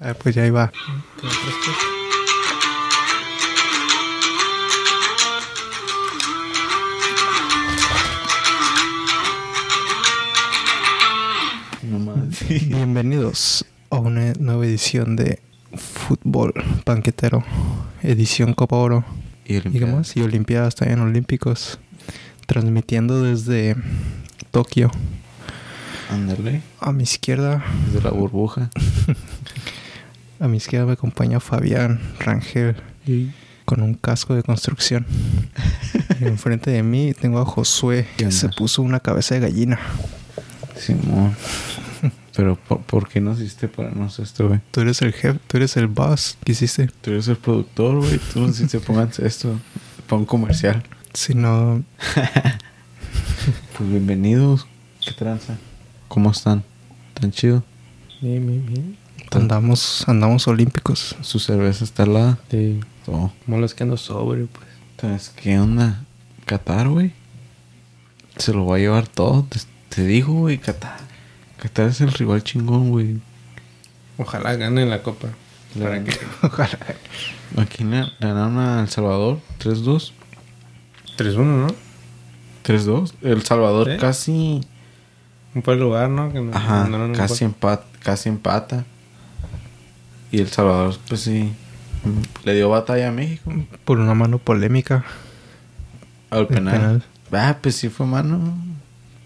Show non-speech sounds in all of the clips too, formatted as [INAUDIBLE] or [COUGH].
Ah, pues ya iba. [LAUGHS] Bienvenidos a una nueva edición de Fútbol Banquetero, edición Copa Oro. Y ¿Y qué más? Y Olimpiadas también Olímpicos. Transmitiendo desde Tokio. A mi izquierda, Desde la burbuja. [LAUGHS] a mi izquierda me acompaña Fabián Rangel con un casco de construcción. y enfrente de mí tengo a Josué ¿Qué que se puso una cabeza de gallina. Simón. Pero ¿por, por qué no hiciste para nosotros esto, güey? Tú eres el jefe, tú eres el boss. ¿Qué hiciste? Tú eres el productor, güey. Tú no hiciste [LAUGHS] pónganse esto. Pon comercial. Si no, [LAUGHS] Pues bienvenidos. ¿Qué tranza? ¿Cómo están? ¿Tan chido? Bien, bien, bien. Andamos, andamos olímpicos. Su cerveza está al lado. Sí. Todo. Malo es que ando sobrio, pues. Entonces, ¿qué onda? Qatar, güey. Se lo va a llevar todo. Te, te digo, güey, Qatar. Qatar es el rival chingón, güey. Ojalá gane la copa. Para que [LAUGHS] Ojalá. Aquí le ganaron a El Salvador 3-2. 3-1, ¿no? 3-2. El Salvador ¿Sí? casi. Un buen lugar, ¿no? Que no- Ajá, no- no- no- casi, empat, casi empata. Y El Salvador, pues sí. Le dio batalla a México. Por una mano polémica. Al penal. penal. Ah, pues sí fue mano.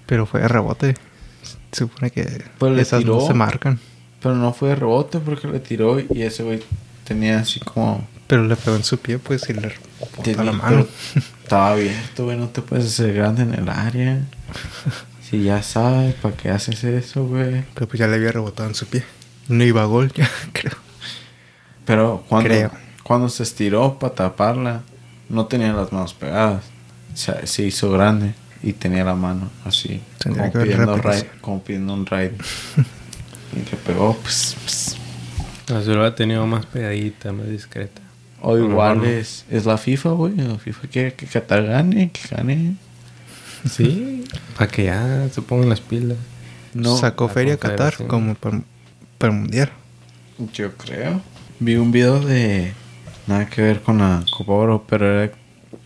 Pero fue de rebote. Se supone que Pues le esas tiró. no se marcan. Pero no fue de rebote porque le tiró y ese güey tenía así como. Pero le pegó en su pie, pues, y le rebotó la mano. [LAUGHS] Estaba abierto, güey. No te puedes hacer grande en el área. [LAUGHS] Si ya sabes, ¿para qué haces eso, güey? Pero pues ya le había rebotado en su pie. No iba a gol, [LAUGHS] ya creo. Pero cuando, Creo. cuando se estiró para taparla, no tenía las manos pegadas. O sea, se hizo grande y tenía la mano así. Como, pidiendo repetición. ride, como pidiendo un ride. [LAUGHS] y le pegó, pues. pues. La ciudad ha tenido más pegadita, más discreta. O igual bueno. es, es la FIFA, güey. La FIFA quiere que Qatar gane, que gane. Sí. Para que ya se pongan las pilas. No, Sacó la feria a Qatar como para, para el mundial. yo creo. Vi un video de. Nada que ver con la Copa Oro, pero era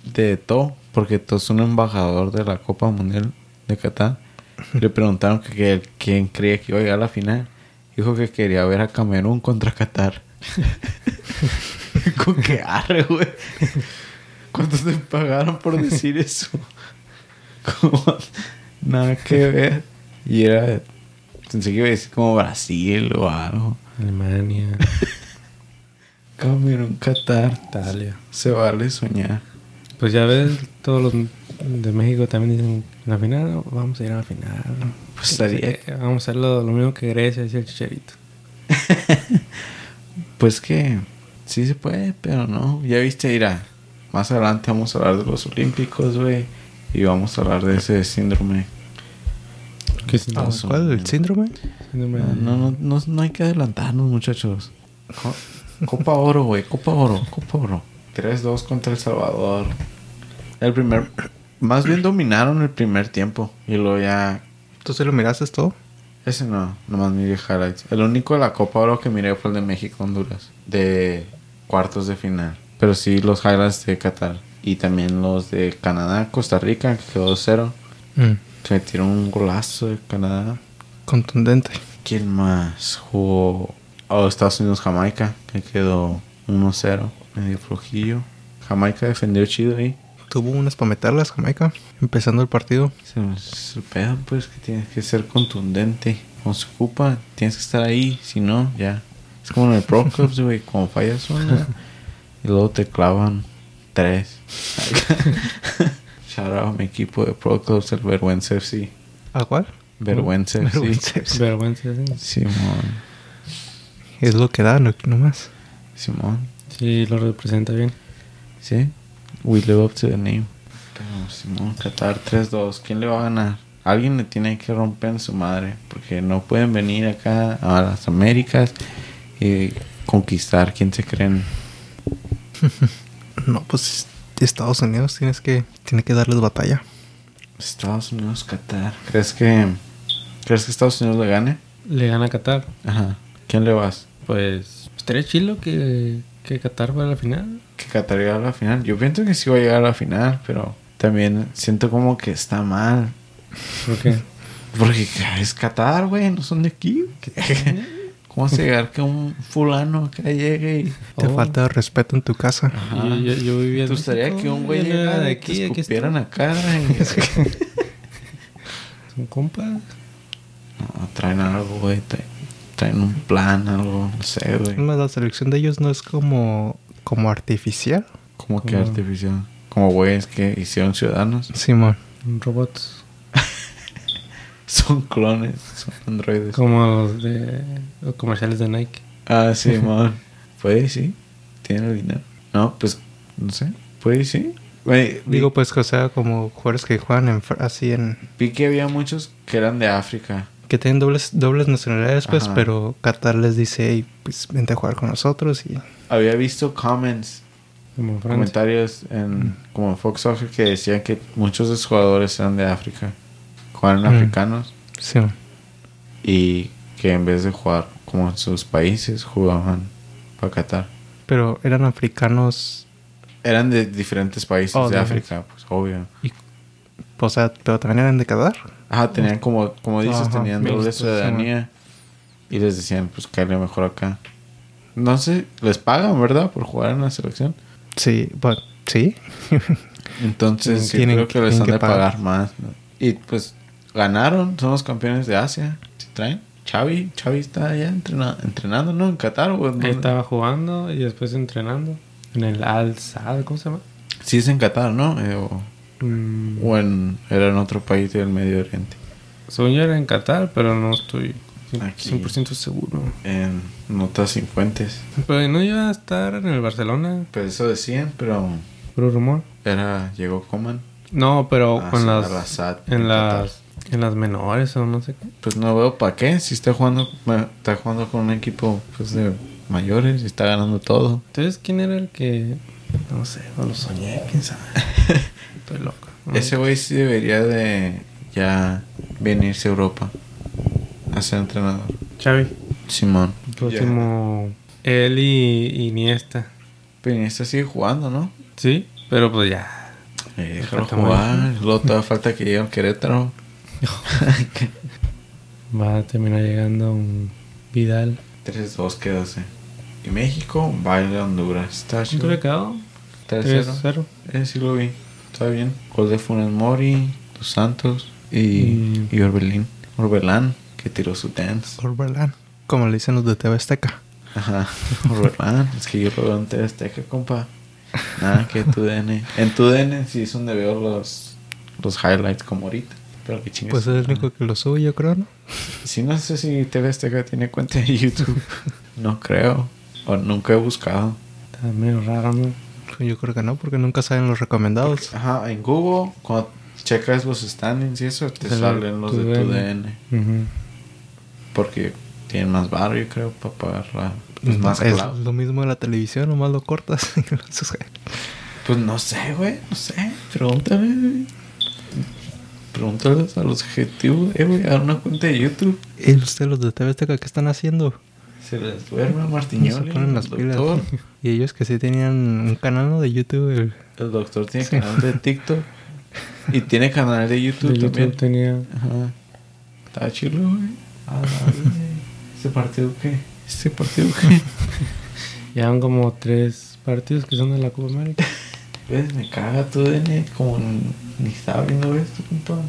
de todo, porque todo es un embajador de la Copa Mundial de Qatar. Le preguntaron que, que- quién creía que iba a llegar a la final. Dijo que quería ver a Camerún contra Qatar. [LAUGHS] Con que arre, güey. ¿Cuánto te pagaron por decir eso? Como, nada que ver. Y era. Pensé que iba a decir como Brasil o algo. Alemania, Camerún, Qatar. Italia. Se vale soñar. Pues ya ves, todos los de México también dicen, en la final ¿no? vamos a ir a la final. Pues estaría- Vamos a hacer lo, lo mismo que Grecia, decía el chicharito. [LAUGHS] Pues que sí se puede, pero no. Ya viste, irá. Más adelante vamos a hablar de los Olímpicos, güey. Y vamos a hablar de ese síndrome. ¿Qué es Ah, Estados ¿Cuál? ¿El síndrome? síndrome No, de- no, no, no, no hay que adelantarnos, muchachos. Co- Copa Oro, güey. Copa Oro, Copa Oro. 3-2 contra El Salvador. El primer... Más bien dominaron el primer tiempo. Y luego ya... ¿Tú se lo miraste todo? Ese no, nomás miré highlights. El único de la Copa Oro que miré fue el de México-Honduras. De cuartos de final. Pero sí los highlights de Qatar. Y también los de Canadá-Costa Rica, que quedó 0. Mm, Se metieron un golazo de Canadá. Contundente. ¿Quién más jugó? Oh, Estados Unidos-Jamaica, que quedó 1-0. Medio flojillo. Jamaica defendió chido ahí. Tuvo unas para meterlas, Jamaica. Empezando el partido. Se me- pues, que tienes que ser contundente. Cuando se ocupa, tienes que estar ahí. Si no, ya. Es como en el Pro Clubs, güey. Cuando fallas una y luego te clavan tres. Shout out a mi equipo de Pro Clubs, el Vergüenza FC. ¿A cuál? Vergüenza FC. Vergüenza FC. Simón. Es lo que da, no, nomás. Simón. Sí, lo representa bien. Sí. We live up to the name. Pero Simón, Qatar 3-2. ¿Quién le va a ganar? Alguien le tiene que romper en su madre. Porque no pueden venir acá a las Américas y conquistar. ¿Quién se creen? [LAUGHS] No, pues Estados Unidos tienes que, tiene que darles batalla. Estados Unidos, Qatar. ¿Crees que, ¿Crees que Estados Unidos le gane? Le gana a Qatar. Ajá. ¿Quién le vas? Pues estaría chilo que, que Qatar fuera a la final. Que Qatar llegara a la final. Yo pienso que sí va a llegar a la final, pero también siento como que está mal. ¿Por qué? [LAUGHS] Porque es Qatar, güey, no son de aquí. [LAUGHS] ¿Cómo se llegar que un fulano que llegue y... Te Oh. falta de respeto en tu casa. Ajá. Yo, yo, yo vivía en ¿Te gustaría México, que un güey llegara de y aquí, aquí escupieran está. a cara? y- [LAUGHS] Son compas. No, traen algo, güey. traen- Traen un plan, algo, no sé, güey. La selección de ellos no es como, como artificial. Como que artificial. Como güeyes que hicieron ciudadanos. Simón. Robots. [LAUGHS] Son clones, son androides. Como los de los comerciales de Nike. Ah, [LAUGHS] sí, man. Puede sí. Tiene el dinero. No, pues, no sé. Puede sí. Güey, vi, Digo, pues, que o sea, como jugadores que juegan en, así en... vi que había muchos que eran de África. Que tienen dobles, dobles nacionalidades, pues, Ajá. pero Qatar les dice, hey, pues, vente a jugar con nosotros y... Había visto comments, Como comentarios en como en Fox Soccer que decían que muchos de sus jugadores eran de África. Jugaban Mm. africanos Sí. y que en vez de jugar como en sus países, jugaban para Qatar. Pero eran africanos, Eran de diferentes países Oh, de de África, pues obvio. y, o sea, pero también eran de Qatar. Ajá, tenían como, como dices, Ajá, tenían doble ciudadanía. Y les decían, pues caerle mejor acá. No sé, les pagan, ¿verdad? Por jugar en la selección. Sí, bueno, sí. Entonces, sí, Tienen- creo que les han que de pagar, pagar. más. ¿no? Y pues ganaron, son los campeones de Asia. ¿Se traen? Xavi, Xavi está allá entrena- entrenando, ¿no? En Qatar. ¿o en estaba jugando y después entrenando. En el Al Sadd, ¿cómo se llama? Sí, es en Qatar, ¿no? Eh, o, Mm, o en, era en otro país del Medio Oriente. según yo era en Qatar, pero no estoy cien- Aquí. 100% seguro. En notas 50. Pero no iba a estar en el Barcelona, Pues eso decían, pero puro rumor. era llegó Coman. No, pero Ah, con las, en las en las menores o no sé qué. Pues no veo para qué. Si está jugando, está jugando con un equipo pues, de mayores y está ganando todo. Entonces, ¿quién era el que no sé, o lo soñé, quién sabe? [LAUGHS] Estoy loco. ¿no? Ese güey sí debería de ya venirse a Europa a ser entrenador. Xavi, Simón. próximo él y Iniesta. Pero Iniesta sigue jugando, ¿no? Sí, pero pues ya. Eh, déjalo jugar. Luego todavía falta que llegue al Querétaro. [LAUGHS] Va a terminar llegando un Vidal. 3-2 quedase. Y México, baile a Honduras. Está ¿Cuánto chido. le quedó? 3-0. 3-0. Eh, sí lo vi. Está bien. De Funes Mori, Dos Santos y, Mm. y Orbelín. Orbelán, que tiró su dance. Orberlán, como le dicen los de TV Azteca. Ajá. [LAUGHS] Orbelán. es que yo lo veo en TV Azteca, compa. Nada que tu DN. En tu DN sí es donde veo los, los highlights como ahorita. Pero que chingas. Pues es el único que lo sube, yo creo, ¿no? Sí, no sé si TV Azteca tiene cuenta de YouTube. [LAUGHS] no creo. O nunca he buscado. Está medio raro, ¿no? Yo creo que no, porque nunca salen los recomendados. Ajá, en Google, cuando checas los standings y eso, te Sale salen los de tu tu DN. Ujú. Porque tienen más barrio, yo creo, para pagar la, pues, más es cloud. lo mismo de la televisión, nomás lo cortas. [LAUGHS] Pues no sé, güey, no sé. Pregúntale, güey. Pregúntales a los ejecutivos, eh, güey, a una cuenta de YouTube. ¿Y ustedes los de TV Azteca qué están haciendo? Se les duerme a Se Martiñoli. ponen las pilas. doctor. Y ellos que sí tenían un canal de YouTube. el- El doctor tiene Sí. canal de TikTok. [LAUGHS] Y tiene canal de YouTube De también. YouTube tenía. Ajá. Está chido, güey. Ah. [LAUGHS] ¿Este partido qué? ¿Este partido qué? [LAUGHS] Ya van como tres partidos que son de la Copa América. ¿Ves? Me caga tu DN como ni está abriendo esto, compa.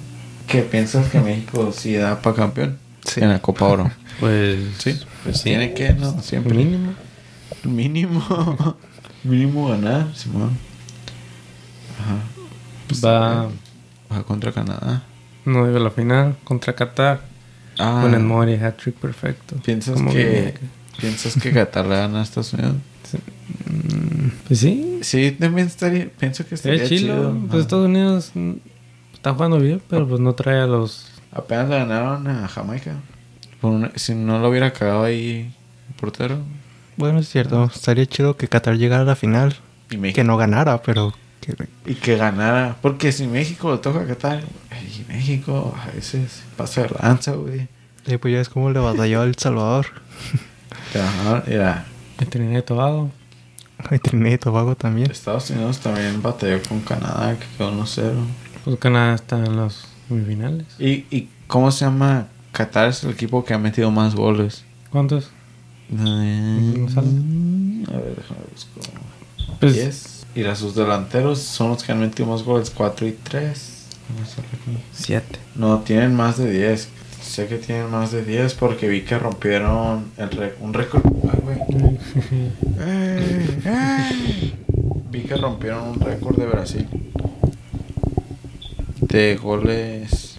¿Qué piensas que México sí da para campeón? Sí. En la Copa Oro. [LAUGHS] Pues. Sí, pues tiene que, ¿no? Siempre. Mínimo. Mínimo. [LAUGHS] Mínimo ganar, Simón. Ajá. Pues, Va. Va contra Canadá. No digo la final contra Qatar. Ah, Con el Mori hat-trick perfecto. ¿Piensas que. ¿Piensas que Qatar le gana a Estados Unidos? Mm, Pues sí. Sí, también estaría. Pienso que estaría Sería chilo. chido. Pues. Estados Unidos mm, está jugando bien, pero pues no trae a los. Apenas le ganaron a Jamaica. Por una- si no lo hubiera cagado ahí el portero. Bueno, es cierto. Estaría chido que Qatar llegara a la final. Y México. Que no ganara, pero... Que, Y que ganara. Porque si México le toca a Qatar. Y México a veces pasa de lanza, güey. eh, pues ya es como le batalló a El Salvador. [LAUGHS] Mira, Y Trinidad y Tobago. [LAUGHS] Ay, Trinidad y Tobago también. Estados Unidos también batalló con Canadá, que quedó 1-0. Pues Canadá está en los semifinales. ¿Y, ¿Y cómo se llama? Qatar es el equipo que ha metido más goles. ¿Cuántos? Eh? A ver, déjame buscar. Pues 10. Y las sus delanteros son los que han metido más goles, 4 y 3. siete. No, tienen más de 10. Sé que tienen más de 10 porque vi que rompieron el rec- un récord. Ay, güey. Ey, [LAUGHS] ey. Vi que rompieron un récord de Brasil. De goles.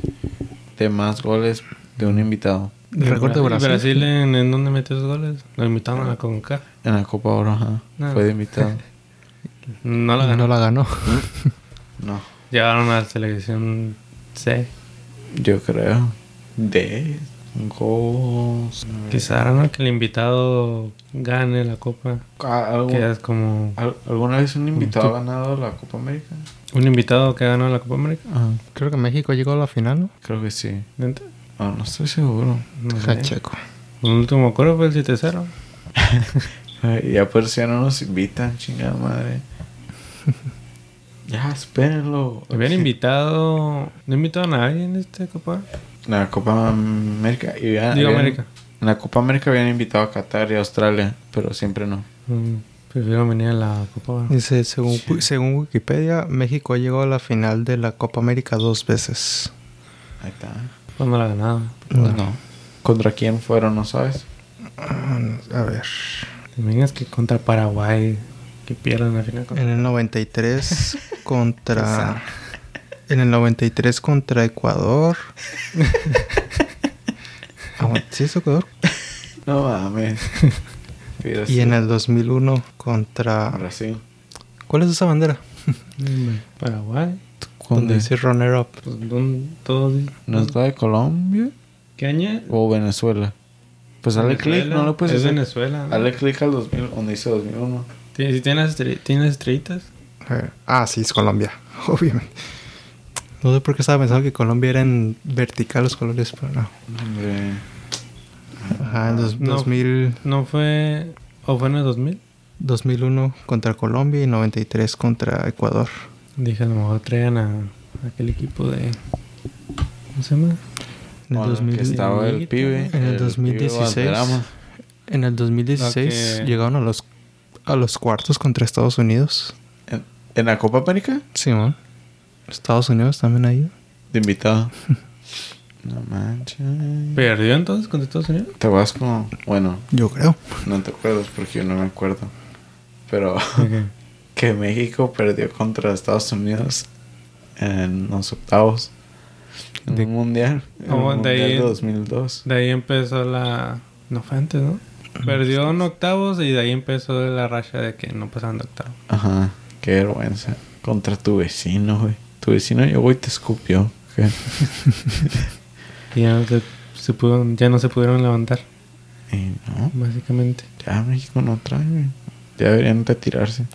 De más goles de un invitado. El récord de ¿Y Brasil. Brasil en, en dónde metió esos goles? Lo invitaron a la CONCACAF. En la Copa Oro, ajá. Ah. Fue de invitado. [LAUGHS] No la ganó. No la ganó. [LAUGHS] No, Llegaron a la selección C. yo creo. De. Gols. Quizá ¿no? que el invitado gane la copa. Ah, ¿algún- Que es como al- ¿Alguna vez un invitado ha ganado la Copa América? un invitado que ganó la Copa América. Ajá. Creo que México llegó a la final, ¿no? Creo que sí. ¿Neta? No, no estoy seguro. No Deja sé. checo. El último acuerdo fue el 7-0. Ay, [LAUGHS] ya por si ya no nos invitan, chingada madre. [LAUGHS] ya, espérenlo. Habían invitado. No invitado a nadie en este Copa. La Copa América. y ya- Digo habían- América. En la Copa América habían invitado a Qatar y a Australia, pero siempre no. Mm, prefiero venir a la Copa. Dice, según, según Wikipedia, México ha llegado a la final de la Copa América dos veces. Ahí está. Cuando la ha ganado. Pues no. ¿Contra quién fueron, no sabes? Ah, A ver. También es que contra Paraguay. Que pierdan al final. contra- En el 93 [LAUGHS] contra... En el 93 contra Ecuador. Aguanta, [LAUGHS] ¿Sí es Ecuador? No mames. Y en el 2001 contra... Brasil. ¿Cuál es esa bandera? Mm, Paraguay. Donde dice runner up. Pues, ¿dónde- dicen- ¿No es la de Colombia? ¿Qué año? ¿O Venezuela? Pues dale clic, no lo puedes Es hacer. Venezuela. ¿no? Dale clic al 2000, donde dice 2001. ¿Tiene, si tiene las, estre- tiene las estrellitas? Ver. Ah, sí, es Colombia. [LAUGHS] Obviamente. No sé por qué estaba pensando que Colombia era en vertical los colores, pero no. Hombre. Ajá, en dos- No. 2000, ¿No fue... o fue en el 2000? 2001 contra Colombia y 93 contra Ecuador. Dije, a lo mejor traían a, a aquel equipo de... ¿Cómo se llama? En el, Con el 2000 que estaba el Miguelito, pibe. En el pibe 2016. Valderrama. en el 2016 Ah, que- llegaron a los, a los cuartos contra Estados Unidos. ¿En, en la Copa América? Sí, man. Estados Unidos también ahí. De invitado. [LAUGHS] no manches. ¿Perdió entonces contra Estados Unidos? Te vas como. Bueno, Yo creo. no te acuerdas porque yo no me acuerdo. Pero [LAUGHS] que México perdió contra Estados Unidos en los octavos. En De- un mundial. En Oh, el de ahí mundial de en- 2002. De ahí empezó la... No fue antes, ¿no? Perdió en octavos y de ahí empezó la racha de que no pasaban de octavos. Ajá. Qué vergüenza. Contra tu vecino, güey. Tu vecino llegó y te escupió. Ya no se, se pudo- ya no se pudieron levantar, no. básicamente. Ya México no trae. Ya deberían retirarse.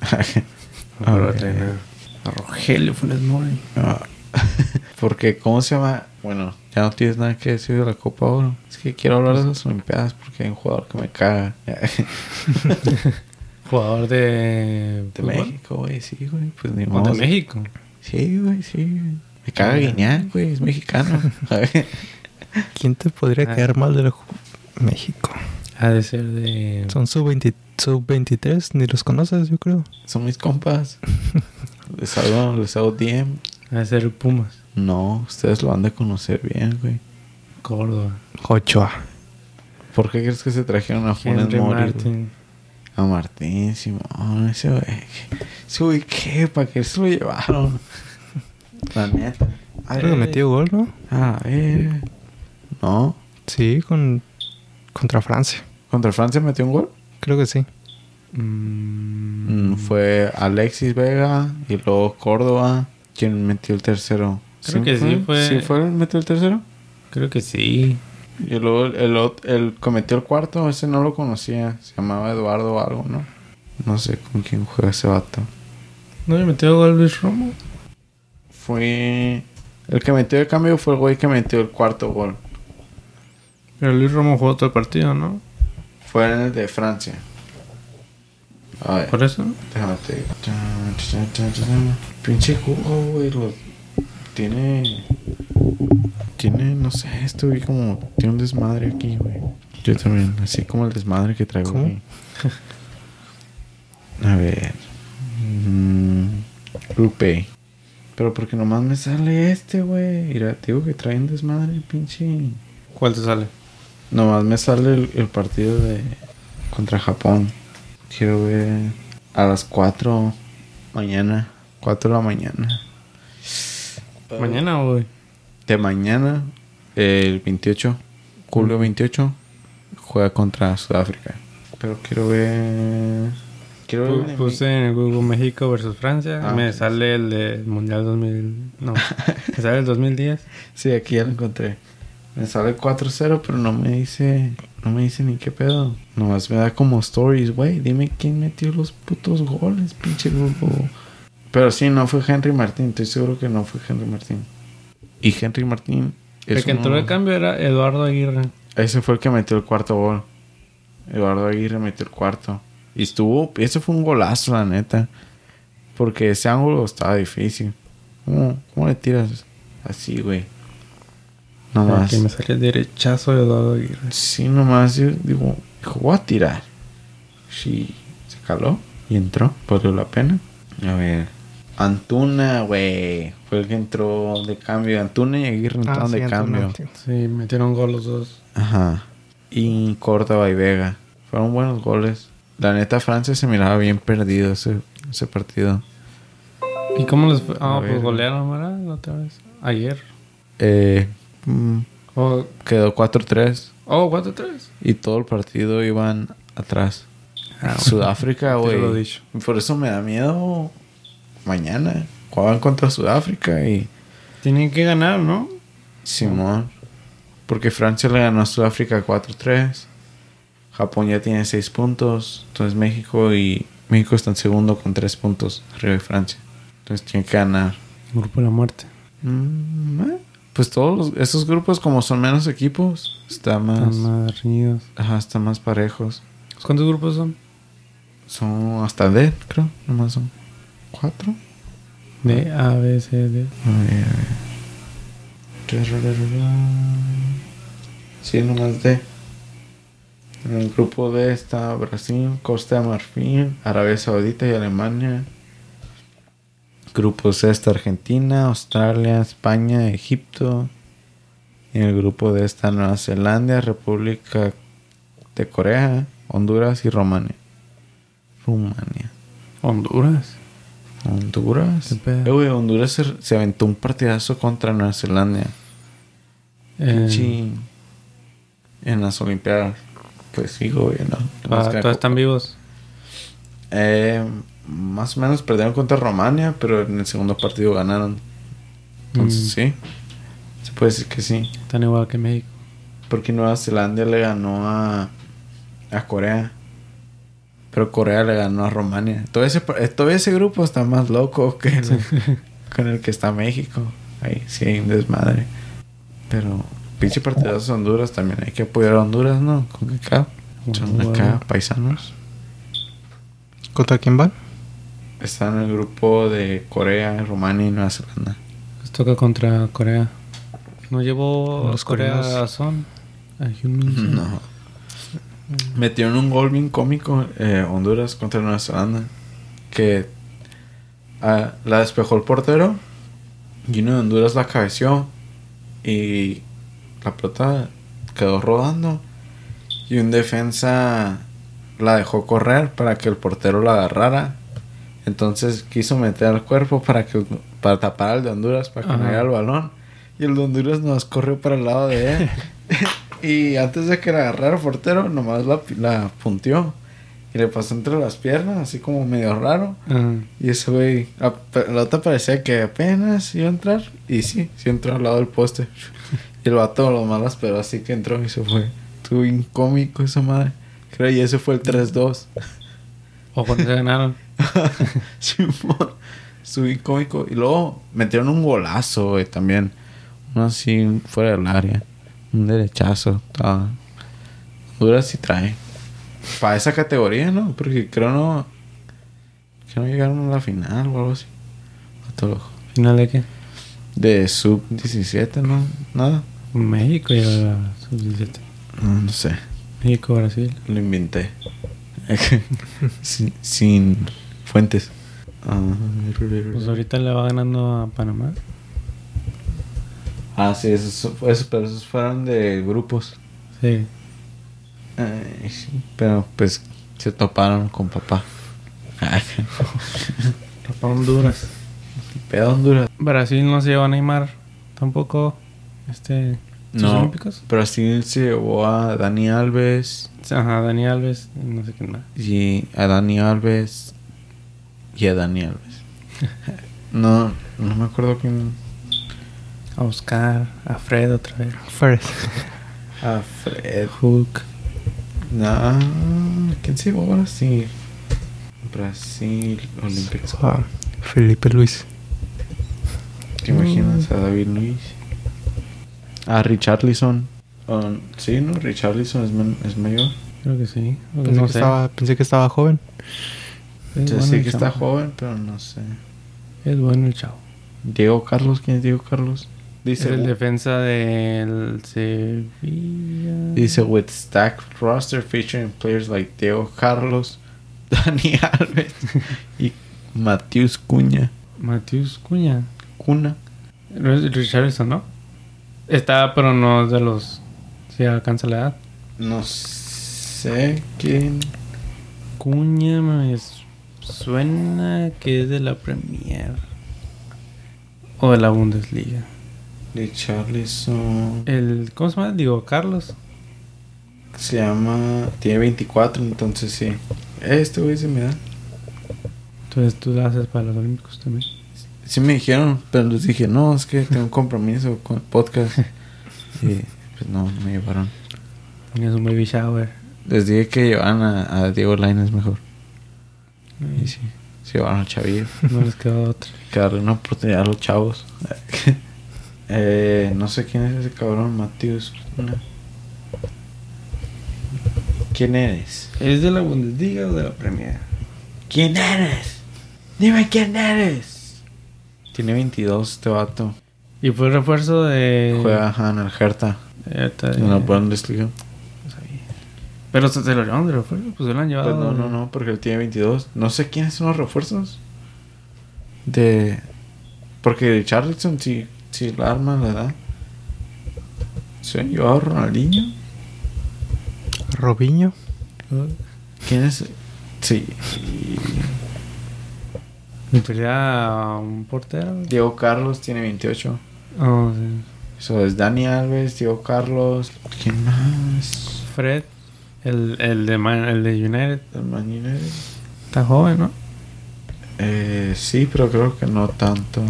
[LAUGHS] Ahora traen a, a Rogelio Funes Mori. [LAUGHS] Porque, ¿cómo se llama? Bueno, ya no tienes nada que decir de la Copa Oro. Es que quiero hablar de las Olimpiadas porque hay un jugador que me caga. [LAUGHS] Jugador de... De fútbol. México, güey, sí, güey. Pues ni ¿O modo. de México. Sí, güey, sí. Me caga Guiñac, güey, es mexicano. [LAUGHS] ¿Quién te podría Ah. caer mal del ju- México? Ha de ser de... Son sub-20 sub-23, ni los conoces, yo creo. Son mis compas. [LAUGHS] Les hago, les hago DM. Ha de ser Pumas. No, ustedes lo han de conocer bien, güey. Córdoba. Ochoa. ¿Por qué crees que se trajeron a Funes Henry Mori? güey? Martin. A Martín, Simón, ese güey. Ese güey, ¿qué? ¿Para qué se lo llevaron? [LAUGHS] La neta. Creo que metió gol, ¿no? A ver. No. Sí, con contra Francia. ¿Contra Francia metió un gol? Creo que sí. Mm, Mm, fue Alexis Vega y luego Córdoba. ¿Quién metió el tercero? Creo que sí fue- ¿Sí fue el metió el tercero? Creo que sí. Y luego el, el, el que metió el cuarto, ese no lo conocía. Se llamaba Eduardo o algo, ¿no? No sé con quién juega ese vato. ¿No le metió gol Luis Romo? Fue... El que metió el cambio fue el güey que metió el cuarto gol. Pero Luis Romo jugó todo el partido, ¿no? Fue en el de Francia. A ver. Por eso. Déjame te digo. Pinche jugo, güey. Lo... Tiene. Tiene, no sé, esto, güey, como. Tiene un desmadre aquí, güey. Yo también, así como el desmadre que traigo ¿Cómo? aquí. A ver. Mm, Grupé. Pero porque nomás me sale este, güey. Mira, digo que trae un desmadre, pinche. ¿Cuál te sale? Nomás me sale el, el partido de contra Japón. Quiero ver a las 4 mañana. 4 de la mañana. Mañana o hoy. De mañana, el 28, julio 28, juega contra Sudáfrica. Pero quiero ver. Quiero ver. Puse en el Google México versus Francia. Ah, me sale el del Mundial 2000. No, [LAUGHS] me sale el 2010. Sí, aquí ya lo encontré. Me sale 4-0, pero no me dice. No me dice ni qué pedo. Nomás me da como stories, güey. Dime quién metió los putos goles, pinche grupo. Pero sí, no fue Henry Martín. Estoy seguro que no fue Henry Martín. Y Henry Martín. El que entró de cambio era Eduardo Aguirre. Ese fue el que metió el cuarto gol. Eduardo Aguirre metió el cuarto. Y estuvo. Ese fue un golazo, la neta. Porque ese ángulo estaba difícil. ¿Cómo, cómo le tiras así, güey? Nomás. Aquí me sale el derechazo de Eduardo Aguirre. Sí, nomás yo digo, dijo, voy a tirar. Sí, se caló y entró, valió la pena. A ver, Antuna, güey, fue el que entró de cambio. Antuna y Aguirre entraron Ah, sí, de Antuna, cambio. sí. Sí, metieron gol los dos. Ajá. Y Córdoba y Vega. Fueron buenos goles. La neta, Francia se miraba bien perdido ese, ese partido. ¿Y cómo les fue? Ah, pues golearon, ¿verdad? La otra vez. Ayer. Eh, mm, Oh, quedó 4-3 oh 4-3. y todo el partido iban atrás. Ah, Sudáfrica, güey. dicho. Por eso me da miedo mañana. Juegan contra Sudáfrica y Tienen que ganar, ¿no? Simón. Porque Francia le ganó a Sudáfrica 4-3. Japón ya tiene 6 puntos. Entonces México y México están segundo con 3 puntos arriba de Francia. Entonces tienen que ganar. Grupo de la muerte. Mm, eh, Pues todos los- esos grupos como son menos equipos, está más, Están más reñidos. ajá, están más parejos. ¿Cuántos grupos son? Son hasta D, creo. Nomás son 4. De A, B, C, D. A ver, a ver. Sí, nomás D. En el grupo D está Brasil, Costa de Marfil, Arabia Saudita y Alemania. Grupo C está Argentina, Australia, España, Egipto. En el grupo D está Nueva Zelanda, República de Corea, Honduras y Rumania. Rumania. Honduras. Honduras. Eh, güey, Honduras se, se aventó un partidazo contra Nueva Zelanda. Eh, En las Olimpiadas. Pues sí, güey, ¿no? ah, todos están vivos. Eh, más o menos perdieron contra Romania, pero en el segundo partido ganaron. Entonces Mm. sí. Se puede decir que sí. Están igual que México. Porque Nueva Zelanda le ganó a, a Corea. Pero Corea le ganó a Romania. Todo ese, eh, todo ese grupo está más loco que el, con el que está México. Ahí sí hay un desmadre. Pero pinche partidazo de Honduras también. Hay que apoyar a Honduras, ¿no? Con acá. Son acá paisanos. ¿Contra quién van? Están en el grupo de Corea, Rumania y Nueva Zelanda. Les toca contra Corea. ¿No llevó Los Corea coreanos. Son. [LAUGHS] No. Metieron un gol bien cómico eh, Honduras contra Nueva Zelanda. Que ah, la despejó el portero. Y uno de Honduras la cabeció. Y la pelota quedó rodando. Y un defensa la dejó correr para que el portero la agarrara. Entonces quiso meter al cuerpo para que para tapar al de Honduras para que no llegara el balón. Y el de Honduras nos corrió para el lado de él. [LAUGHS] y antes de que la agarrara el portero, nomás la, la punteó. Y le pasó entre las piernas, así como medio raro. Ajá. Y ese güey, la otra parecía que apenas iba a entrar. Y sí, sí entró al lado del poste. [LAUGHS] Y el vato lo malas, pero así que entró y se fue. Estuvo bien cómico esa madre. Creo y ese fue el 3-2. ¿O cuando se ganaron? [LAUGHS] Simón. Estuvo bien cómico. Y luego metieron un golazo, güey, también. Uno así fuera del área. Un derechazo. Estaba... Honduras sí trae. Para esa categoría, ¿no? Porque creo no. Que no llegaron a la final o algo así. A todo ojo. ¿Final de qué? De sub 17, ¿no? Nada. México y la sub-17. No, no sé. México, Brasil. Lo inventé. [LAUGHS] sin, sin fuentes. Ah, Pues ahorita le va ganando a Panamá. Ah, sí, esos, esos, pero esos fueron de grupos. Sí. Ay, sí, pero pues se toparon con papá. [LAUGHS] Para Honduras. Pedo Honduras. Brasil no se llevó a Neymar tampoco. Este. ¿sus No, Olímpicos? Brasil se llevó a Dani Alves Ajá, Dani Alves, no sé qué más. y a Dani Alves y a Dani Alves. [LAUGHS] No, no me acuerdo quién. A Oscar, a Fred otra vez. First. A Fred. Hook. No, ¿quién se llevó a Brasil? Brasil Olímpicos. Ah, Felipe Luis. ¿Te imaginas a David Luis? A Richarlison. Um, sí, ¿no? Richarlison es, es mayor. Creo que sí. Pensé, no que sé. estaba, pensé que estaba joven. Es Yo bueno que chavo. está joven, pero no sé. Es bueno el chavo. Diego Carlos, ¿quién es Diego Carlos? Dice, el defensa del Sevilla. dice, with stacked roster featuring players like Diego Carlos, [LAUGHS] Dani Alves y Matius Cuña. Matius Cuña. Cuna. No es Richarlison, ¿no? Está, pero no es de los. Si alcanza la edad. No sé quién. Cuña me suena que es de la Premier. O de la Bundesliga. Richarlison. El, ¿Cómo se llama? Digo, Carlos. Se llama. Tiene 24, entonces sí. Este güey se me da. Entonces tú la haces para los Olímpicos también. Sí me dijeron, pero les dije, no, es que tengo un compromiso con el podcast. [LAUGHS] y pues no, no me llevaron. Tenías un baby shower. Les dije que llevaran a, a Diego Lainez mejor. Y sí, se llevaron a Chavillo. No les quedó otra. Que darle una oportunidad a los chavos. [LAUGHS] eh, no sé quién es ese cabrón, Matius. No. ¿Quién eres? ¿Es de la Bundesliga o de la Premier? ¿Quién eres? Dime quién eres. Tiene 22 este vato. Y fue refuerzo de. Juega ajá, en el Hertha. Eh, ahorita de- En la Bundesliga. no sabía. Pero se se lo llevaron de refuerzo. Pues se lo han llevado. Pues no, no, no, porque él tiene 22. No sé quiénes son los refuerzos. De. Porque Charlton, si, si la arma la da. ¿Se han llevado a Ronaldinho? Robinho. ¿Quién es? Sí. Realidad, un portero. Diego Carlos tiene 28. Oh, sí. Eso es Dani Alves, Diego Carlos. ¿Quién más? Fred, el, el, de Man- el de United. ¿El Man United? Está joven, ¿no? Eh, sí, pero creo que no tanto.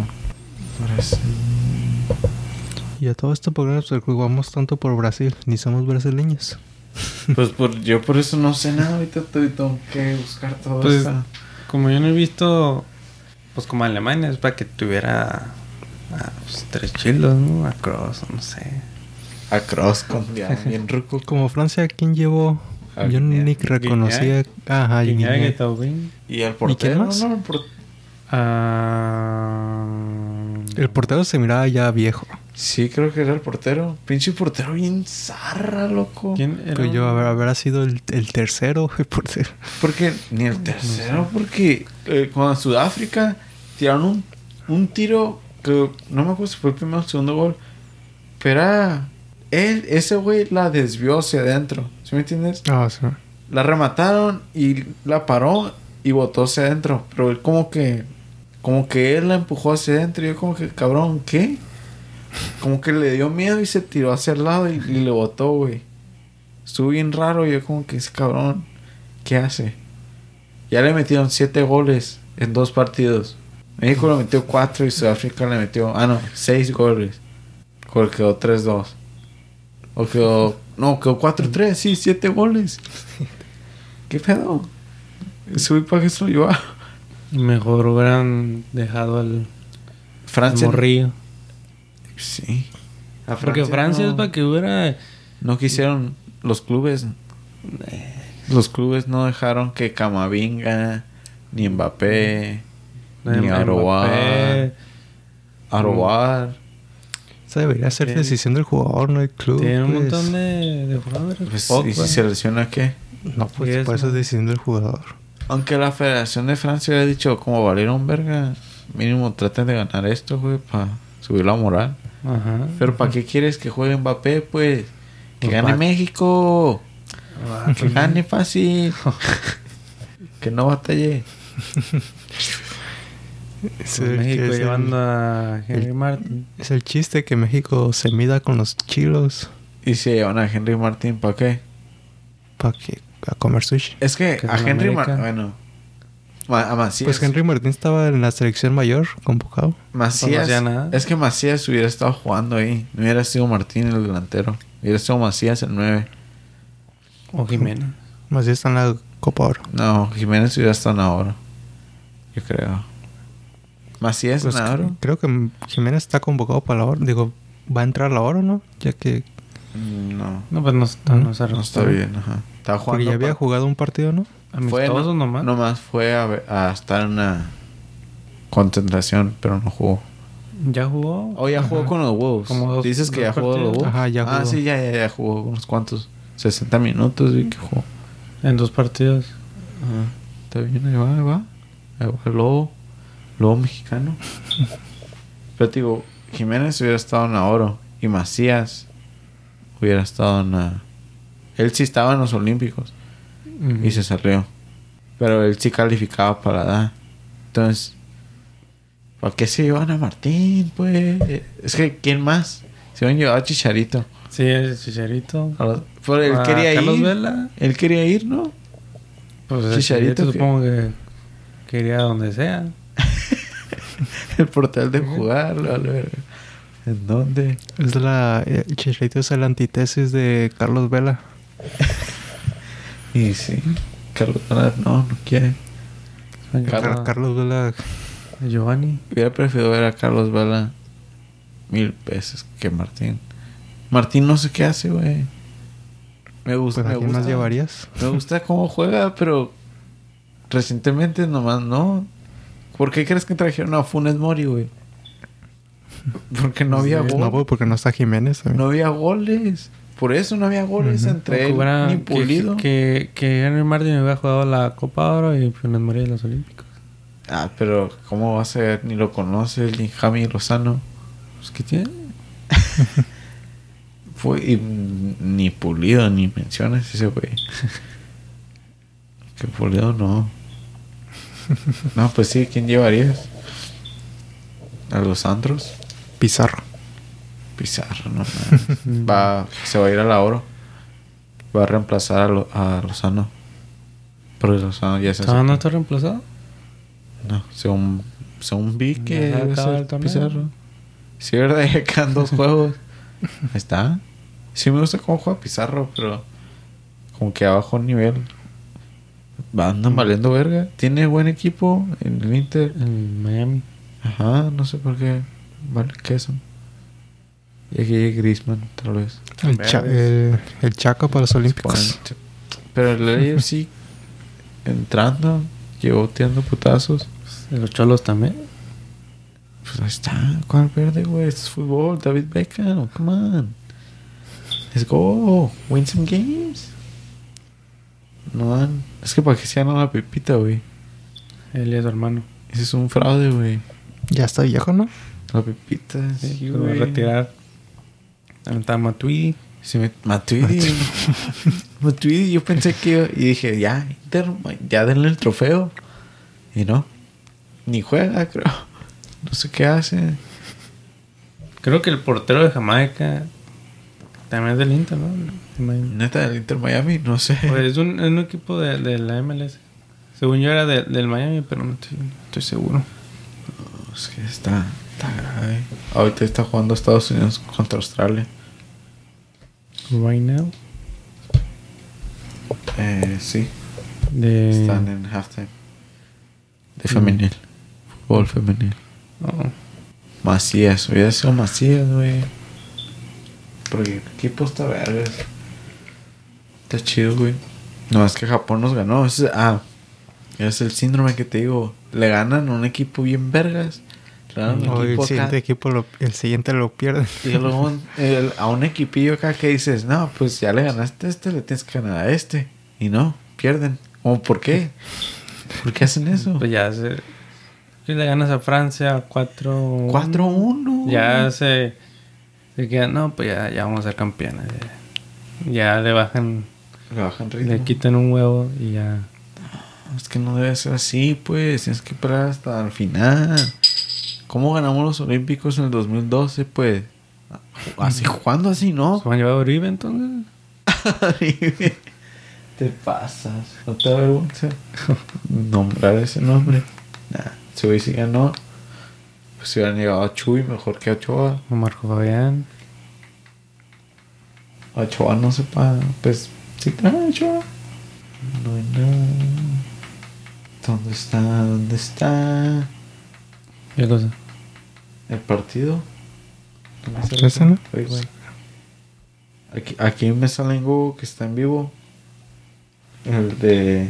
Brasil. Y a todo este programa pues, jugamos tanto por Brasil. Ni somos brasileños. [LAUGHS] Pues por, yo por eso no sé nada. Ahorita te- tengo que buscar todo Pues- eso. Como yo no he visto, pues como Alemania, es para que tuviera ah, pues, tres chilos, ¿no? A Cross, no sé. A Cross con ya, bien ruco. [LAUGHS] Como Francia, ¿quién llevó? A Yo ni reconocía. Ajá, Guiñac. Y el portero. más? No, el por- Ah, El portero se miraba ya viejo. Sí, creo que era el portero. Pinche portero bien zarra, loco. ¿Quién era? Que yo haber, habrá sido el, el tercero [LAUGHS] el portero. Porque ni el tercero, porque eh, con Sudáfrica tiraron un, un tiro que no me acuerdo si fue el primero o el segundo gol. Pero era- él, ese güey la desvió hacia adentro. ¿Sí me entiendes? Ah, sí. La remataron y la paró y botó hacia adentro. Pero él como que... Como que él la empujó hacia adentro y yo como que, cabrón, ¿qué? Como que le dio miedo y se tiró hacia el lado y, y le botó, güey. Estuvo bien raro y yo como que ese cabrón, ¿qué hace? Ya le metieron siete goles en dos partidos. México le metió cuatro y Sudáfrica le metió, ah no, seis goles. Porque quedó 3-2. O quedó, no, quedó 4-3, sí, siete goles. [LAUGHS] ¿Qué pedo? Güey para qué se lo llevaba. Mejor hubieran dejado al, al Francia. morrillo. Sí. A Porque Francia no, es para que hubiera. No quisieron los clubes. los clubes no dejaron que Camavinga, ni Mbappé, ni Mbappé. Arobar, Arobar, Esa debería ser Sí. decisión del jugador, no del club. Tiene un pues. montón de, de jugadores. pues. ¿y si se lesiona qué? No, pues por eso es decisión del jugador. Aunque la Federación de Francia ha dicho, como valieron verga, mínimo traten de ganar esto, güey, para subir la moral. Ajá. Pero ¿para qué quieres que juegue Mbappé, pues? Que Pues, gane México. Ah, Que gane fácil. [LAUGHS] que no batalle. Es Pues el- México es el- llevando a Henry el- Martin. Es el chiste que México se mida con los chilos Y se llevan a Henry Martín, ¿para qué? para que a comer sushi. Es que a en Henry. Martín, bueno, a Macías. Pues Henry Martín estaba en la selección mayor convocado. Macías, No es que Macías hubiera estado jugando ahí. No hubiera sido Martín el delantero. Hubiera sido Macías el 9. O Jiménez. [LAUGHS] Bien está en la Copa Oro. No, Jiménez hubiera estado en ahora. Yo creo. Macías Pues en cre- ahora. creo que Jiménez está convocado para la Oro. Digo, va a entrar a la Oro, ¿no? Ya que No, No, pues no está, no, se no está bien. Ajá. Estaba porque jugando. ya había jugado un partido, ¿no? fue, Amistosos no- nomás. Nomás fue a, ver- a estar en una concentración, pero no jugó. Ya jugó. Oh, ya jugó con los Wolves. Como dos- Dices que ya jugó con los. Wolves. Ajá, ya Ah, jugó. sí, ya, ya, ya jugó unos cuantos. 60 minutos y que jugó. En dos partidos. Ajá. Está bien, ahí va, ahí va. Ahí va el lobo. Lobo mexicano. [LAUGHS] Pero te digo, Jiménez hubiera estado en la oro. Y Macías hubiera estado en la... Él sí estaba en los Olímpicos. Y se salió. Pero él sí calificaba para edad. Entonces, ¿para qué se llevan a Martín, pues? Es que, ¿quién más? Se van a llevar a Chicharito. Sí, el Chicharito. Pero él A quería Carlos ir. Vela. Él quería ir, ¿no? Pues Chicharito que- supongo que quería donde sea. [LAUGHS] El portal de jugar, la verga. ¿En dónde? Es la... El Chicharito es la antítesis de Carlos Vela. Y sí. Carlos Vela, no, no quiere. Car- Carlos, Carlos Vela... Giovanni. Hubiera preferido ver a Carlos Vela mil veces que Martín. Martín no sé qué hace, güey. Me gusta. Pues me ¿a quién más gusta. llevarías? Me gusta cómo juega, pero recientemente nomás no. ¿Por qué crees que trajeron a Funes Mori, güey? [LAUGHS] Porque no había Pues gol. No, porque no está Jiménez. también. No había goles. Por eso no había goles entre Que él hubiera- ni que- Pulido. Que, que Henry Martin hubiera jugado la Copa Oro y Funes Mori en los Olímpicos. Ah, pero ¿cómo va a ser? Ni lo conoce, ni Javi Lozano. Pues, ¿qué tiene? [LAUGHS] Fue y ni Pulido, ni menciones ese güey. que Pulido no. [LAUGHS] No, pues sí, ¿quién llevarías? A los Andros. Pizarro. Pizarro, no va, se va a ir a la oro. Va a reemplazar a, Lo- a Lozano. Pero Lozano ya se ¿Todavía no está reemplazado? No, según, según vi que torneo. Pizarro. Sí, verdad, [LAUGHS] ya quedan dos juegos. Ahí está. Sí me gusta cómo juega Pizarro, pero como que a bajo nivel. Va, Andan valiendo verga. Tiene buen equipo en el Inter. En Miami. Ajá, no sé por qué. Vale, ¿qué son? Y aquí hay Griezmann, tal vez. El, cha- el, el Chaco para los Olímpicos. Pero el AFC [LAUGHS] entrando, llegó tirando putazos. Los Cholos también. Pues ahí está. ¿Cuál verde, güey? Esto es fútbol. David Beckham. Come on. Let's go. Win some games. No dan. Es que para que se la pepita, güey. Él y su hermano. Ese es un fraude, güey. Ya está viejo, ¿no? La pepita. Sí, se va a güey. retirar. También está Matuidi. Sí, me... Matuidi. [LAUGHS] Matuidi, yo pensé que... Y dije, ya, Inter, ya denle el trofeo. Y no. Ni juega, creo. No sé qué hace. Creo que el portero de Jamaica también es del Inter, ¿no? Neta, del Inter Miami, no sé. Pues es un, es un equipo de, de la MLS. Según yo era de- del Miami, pero no estoy, no estoy seguro. Es que está, Ahorita está jugando Estados Unidos contra Australia. Right now. Eh, sí, De... están en halftime. De femenil. Fútbol femenil. Oh, Macías, hubiera sido Macías, güey. Porque el equipo está verga. Está chido, güey. No, es que Japón nos ganó. Es, ah, es el síndrome que te digo. Le ganan a un equipo bien vergas. O el siguiente acá. equipo, lo- el siguiente lo pierde. Y luego el- a un equipillo acá que dices, no, pues ya le ganaste a este, le tienes que ganar a este. Y no, pierden. ¿Cómo por qué? ¿Por qué hacen eso? Pues ya se... Si le ganas a Francia 4... 4-1. Ya se... Se quedan... No, pues ya, ya vamos a ser campeones. Ya, Ya le bajan... Le bajan ritmo. Le quitan un huevo y ya... Es que no debe ser así, pues. Tienes que esperar hasta el final. ¿Cómo ganamos los Olímpicos en el 2012, pues? Así, jugando así, ¿no? ¿Se van a llevar a Uribe entonces? [LAUGHS] te pasas. ¿No te da vergüenza [LAUGHS] nombrar ese nombre? Nah. Si hoy sí ganó, pues si hubieran llegado a Chuy mejor que a Ochoa. Marco Fabián. A Ochoa no sepa, pues sí trae a Ochoa. No hay nada. ¿Dónde está? ¿Dónde está? ¿Qué cosa? ¿El partido? Aquí, aquí me sale en Google que está en vivo. El de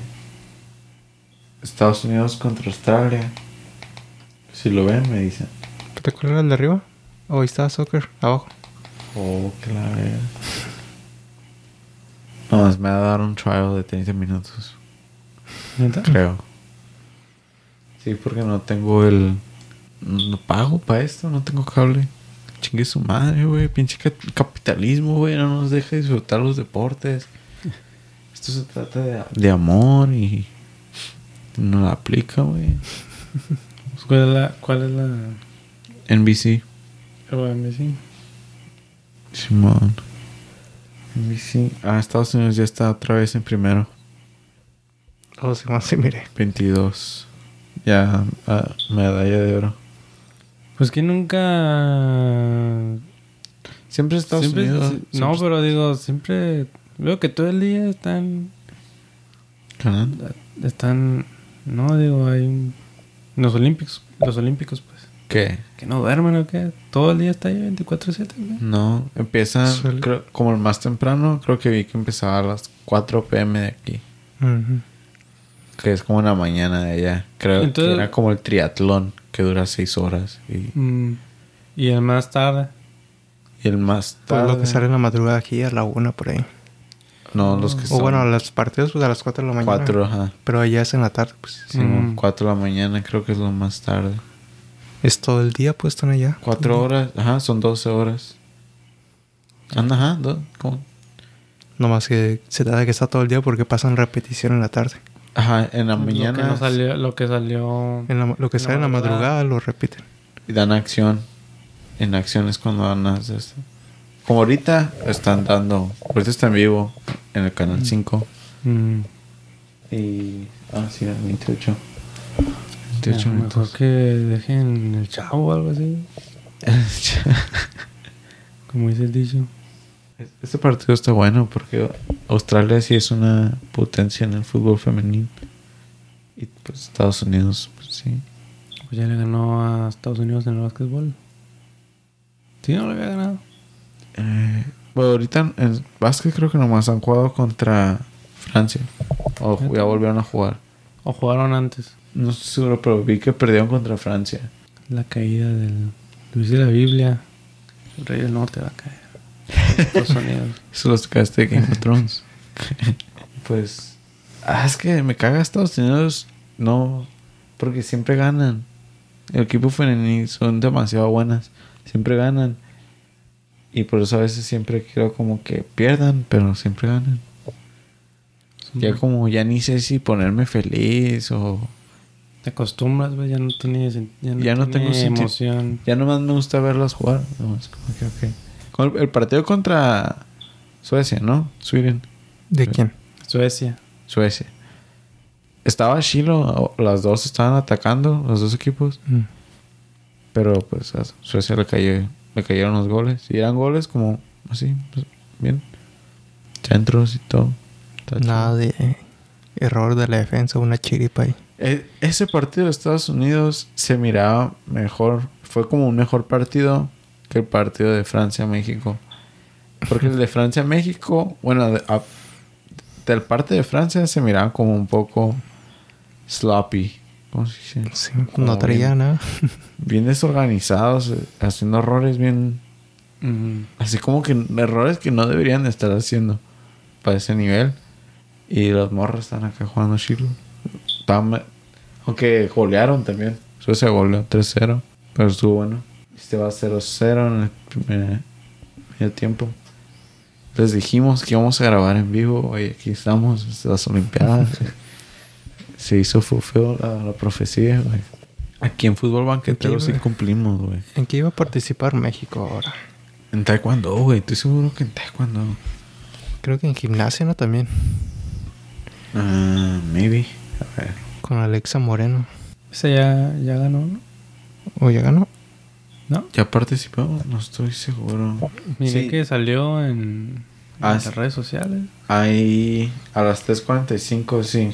Estados Unidos contra Australia. Si lo ven, me dicen. ¿Te acuerdas el de arriba? O ahí está soccer, abajo. Oh, claro. No, más me va a dar un trial de 30 minutos. ¿Neta? Creo. Sí, porque no tengo el. No pago para esto, no tengo cable. Chingue su madre, güey. Pinche ca- capitalismo, güey. No nos deja disfrutar los deportes. [LAUGHS] Esto se trata de, de amor y. No la aplica, güey. [LAUGHS] ¿Cuál es la... ¿Cuál es la... NBC. o NBC? Simón. NBC. Ah, Estados Unidos ya está otra vez en primero. O si más, sí, mire. 22. Ya, ah, medalla de oro. Pues que nunca... Siempre Estados siempre- Unidos. sí, no, pero digo, siempre... Veo que todo el día están... ganando. Están... No, digo, hay un... Los olímpicos. Los olímpicos, pues. ¿Qué? Que no duermen o qué. Todo el día está ahí 24-7, güey. No, empieza Suele- creo, como el más temprano. Creo que vi que empezaba a las 4 pm de aquí. Ujú. Que es como la mañana de allá. Creo Entonces- que era como el triatlón que dura 6 horas. Y, Mm, Y el más tarde. y el más Pues tarde. lo que sale en la madrugada aquí a la una por ahí. No, los que O son bueno, los partidos pues a las 4 de la mañana. 4, ajá. Pero allá es en la tarde, pues. Sí, Mm. 4 de la mañana creo que es lo más tarde. Es todo el día, pues están allá. 4 horas, ajá, son 12 horas. Anda, ajá, ¿cómo? Nomás que se trata de que está todo el día porque pasan repetición en la tarde. Ajá, en la Lo que, mañana no salió, lo que salió... En la- lo que En la sale en la madrugada. lo repiten. y dan acción. En acción es cuando dan esto. Como ahorita están dando, ahorita está en vivo en el canal 5. Mm, Y. Ah, sí, el 28. ya, 28 mejor minutos. que dejen el chavo o algo así. [LAUGHS] Como dice el dicho. Este partido está bueno porque Australia sí es una potencia en el fútbol femenino. Y pues Estados Unidos, pues sí. Pues ya le ganó a Estados Unidos en el básquetbol. Sí, no le había ganado. Eh, bueno, ahorita en básquet creo que nomás han jugado contra Francia. O ya volvieron a jugar. O jugaron antes. No estoy seguro, pero vi que perdieron contra Francia. La caída del... Lo dice la Biblia. El rey del norte va a caer. Estados Unidos. [LAUGHS] Eso los tocaste de Game of Thrones. [LAUGHS] pues. Ah, es que me caga Estados Unidos. No. Porque siempre ganan. El equipo femenil son demasiado buenas. Siempre ganan. Y por eso a veces siempre quiero como que pierdan, pero siempre ganan. Ya como ya ni sé si ponerme feliz o... Te acostumbras, güey. Ya no tienes... Ya no, Ya no tengo emoción. Ya nomás me gusta verlas jugar. Nomás como que. Con el, el partido contra Suecia, ¿no? Sweden. ¿De quién? Suecia. Suecia. Estaba Chilo, las dos estaban atacando, los dos equipos. Mm. Pero pues a Suecia le, cayó, le cayeron los goles. Y eran goles como así, pues, bien. Centros y todo. Está chido. Nada de error de la defensa, una chiripa ahí. E- ese partido de Estados Unidos se miraba mejor. Fue como un mejor partido que el partido de Francia-México. Porque el de Francia-México, bueno, de- a- del parte de Francia se miraban como un poco sloppy. ¿Cómo se dice? Sí, Como no traía bien- nada. [LAUGHS] Bien desorganizados, eh, haciendo errores bien... Mm. Así como que errores que no deberían de estar haciendo para ese nivel. Y los morros están acá jugando chilo. Aunque golearon también. Suecia goleó 3-0. Pero estuvo bueno. Este va 0-0 en el primer medio tiempo. Les dijimos que íbamos a grabar en vivo. Y aquí estamos, es las Olimpiadas. [LAUGHS] Se hizo fulfill la, la profecía, güey. Aquí en fútbol banquetero sí güey. cumplimos, güey. ¿En qué iba a participar México ahora? En taekwondo, güey. Estoy seguro que en taekwondo. Creo que en gimnasia, ¿no? También. Ah, maybe. A ver. Con Alexa Moreno. Ese ya, ya ganó, ¿no? ¿O ya ganó? ¿No? ¿Ya participó? No estoy seguro. Miré Sí. que salió en, en Ah, las redes sociales. Hay a las 3.45, sí.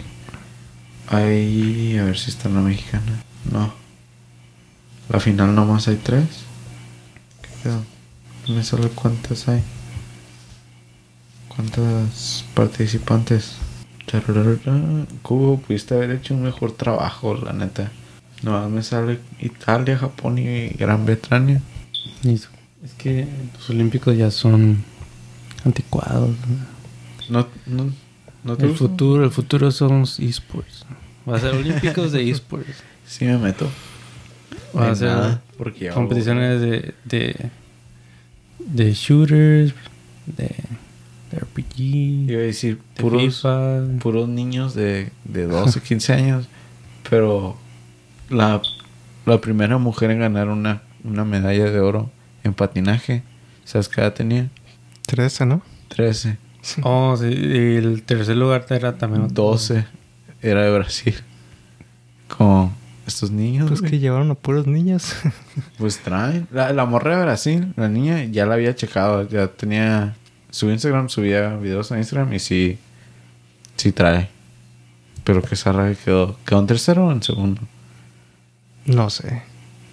Hay... A ver si está la mexicana. No. La final nomás hay tres. ¿Qué pedo? No me sale cuántas hay. ¿Cuántas participantes? Cubo, pudiste haber hecho un mejor trabajo, la neta. No, me sale Italia, Japón y Gran Bretaña. Es que los olímpicos ya son anticuados. ¿no? No, no, te El gusta? futuro, el futuro son los esports. Va a ser olímpicos de esports. [LAUGHS] Sí me meto. Va a ser nada, porque hago- competiciones de, de, de shooters, de, de RPG, Iba a decir de puros, FIFA. puros niños de, de 12, 15 años. Pero la, la primera mujer en ganar una, una medalla de oro en patinaje, ¿sabes qué edad tenía? 13, ¿no? 13. Oh, sí, y el tercer lugar era también otro. 12 era de Brasil. Con estos niños. Pues güey. que llevaron a puros niños. [LAUGHS] Pues traen. La, la morra de Brasil, la niña, ya la había checado. Ya tenía. Su Instagram, subía videos a Instagram y sí. Sí trae. Pero que Sara quedó. ¿Quedó en tercero o en segundo? No sé.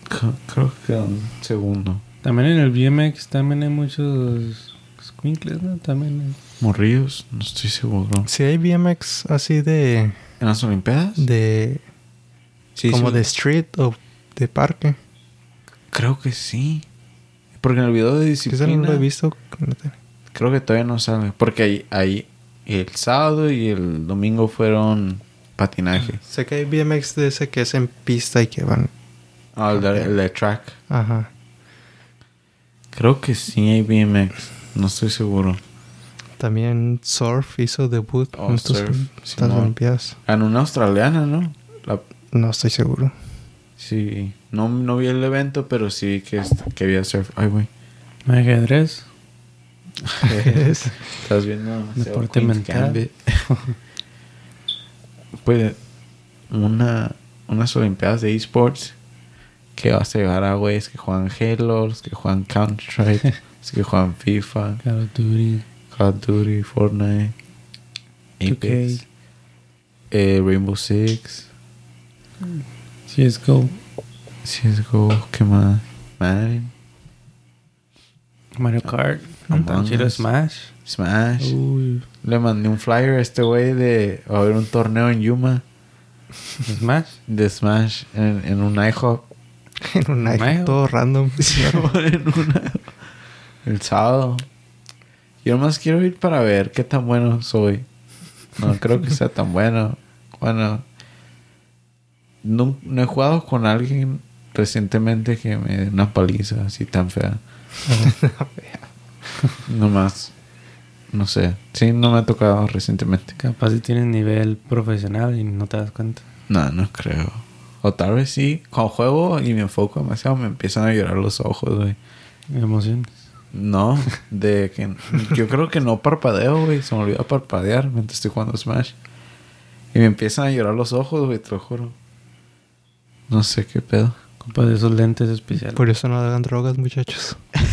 Creo- que quedó en segundo. También en el BMX también hay muchos squinkles, ¿no? También hay- Morrillos, no estoy seguro. Si hay BMX así de... ¿En las Olimpiadas? de Sí, como sí. de street o de parque. Creo que sí. Porque en el video de disciplina. no lo he visto. Creo que todavía no sale. Porque ahí, ahí el sábado y el domingo fueron patinaje. Sé que hay BMX de ese que es en pista y que van... Ah, el de, el de track. Ajá. Creo que sí hay BMX. No estoy seguro. También Surf hizo debut Oh, en estas. Olimpiadas. En una australiana, ¿no? La- No estoy seguro. sí. No, no vi el evento, pero sí que, que había surf. Ay, güey. ajedrez. [LAUGHS] [LAUGHS] Estás viendo Deporte mental. [LAUGHS] Pues una, unas olimpiadas de esports que vas a llevar a güeyes que juegan Halo, los que juegan Counter-Strike, los [LAUGHS] que juegan FIFA, Call of Duty. Call of Duty, Fortnite, 2K. Apex, eh, Rainbow Six, CSGO. CSGO, ¿qué más? Madden, Mario Kart. Among Tan chido Us. Smash. Smash. Uy. Le mandé un flyer a este güey de va a haber un torneo en Yuma Smash. de Smash en, en un IHOP. [LAUGHS] en un Mayo. todo random. [LAUGHS] en una- [LAUGHS] el sábado. Yo más quiero ir para ver qué tan bueno soy. No creo que sea tan bueno. Bueno, no, no he jugado con alguien recientemente que me dé una paliza así tan fea. [LAUGHS] Nomás, no sé. Sí, no me ha tocado recientemente. Capaz si tienes nivel profesional y no te das cuenta. No, no creo. O tal vez sí. Cuando juego y me enfoco demasiado, me empiezan a llorar los ojos, güey. Emociones. No, [LAUGHS] de que yo creo que no parpadeo, güey. Se me olvida parpadear mientras estoy jugando Smash. Y me empiezan a llorar los ojos, güey, te lo juro. No sé qué pedo. Compa de esos lentes especiales. Por eso no hagan drogas, muchachos. [LAUGHS]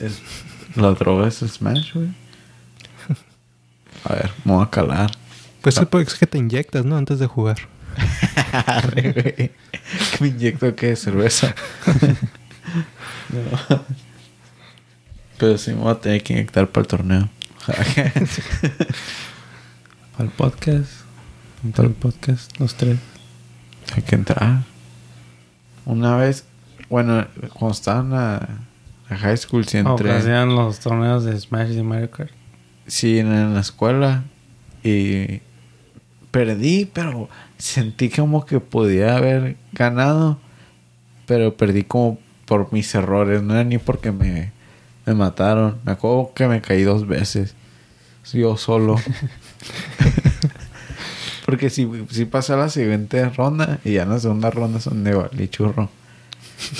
Es, la droga es Smash, güey. A ver, me voy a calar. Pues es porque es que te inyectas, ¿no? Antes de jugar. [LAUGHS] ¿Qué me inyecto qué? ¿Cerveza? [LAUGHS] No. Pero sí me voy a tener que inyectar para el torneo. [LAUGHS] Para el podcast. Para el podcast, los tres. Hay que entrar. Una vez, bueno, cuando la high school, sí entré. que hacían los torneos de Smash y Mario Kart. Sí, en, la escuela. Y perdí, pero sentí como que podía haber ganado. Pero perdí como por mis errores. No era ni porque me, me mataron. Me acuerdo que me caí dos veces. Yo solo. [LAUGHS] [LAUGHS] porque si, si pasé a la siguiente ronda. Y ya en la segunda ronda son de churro.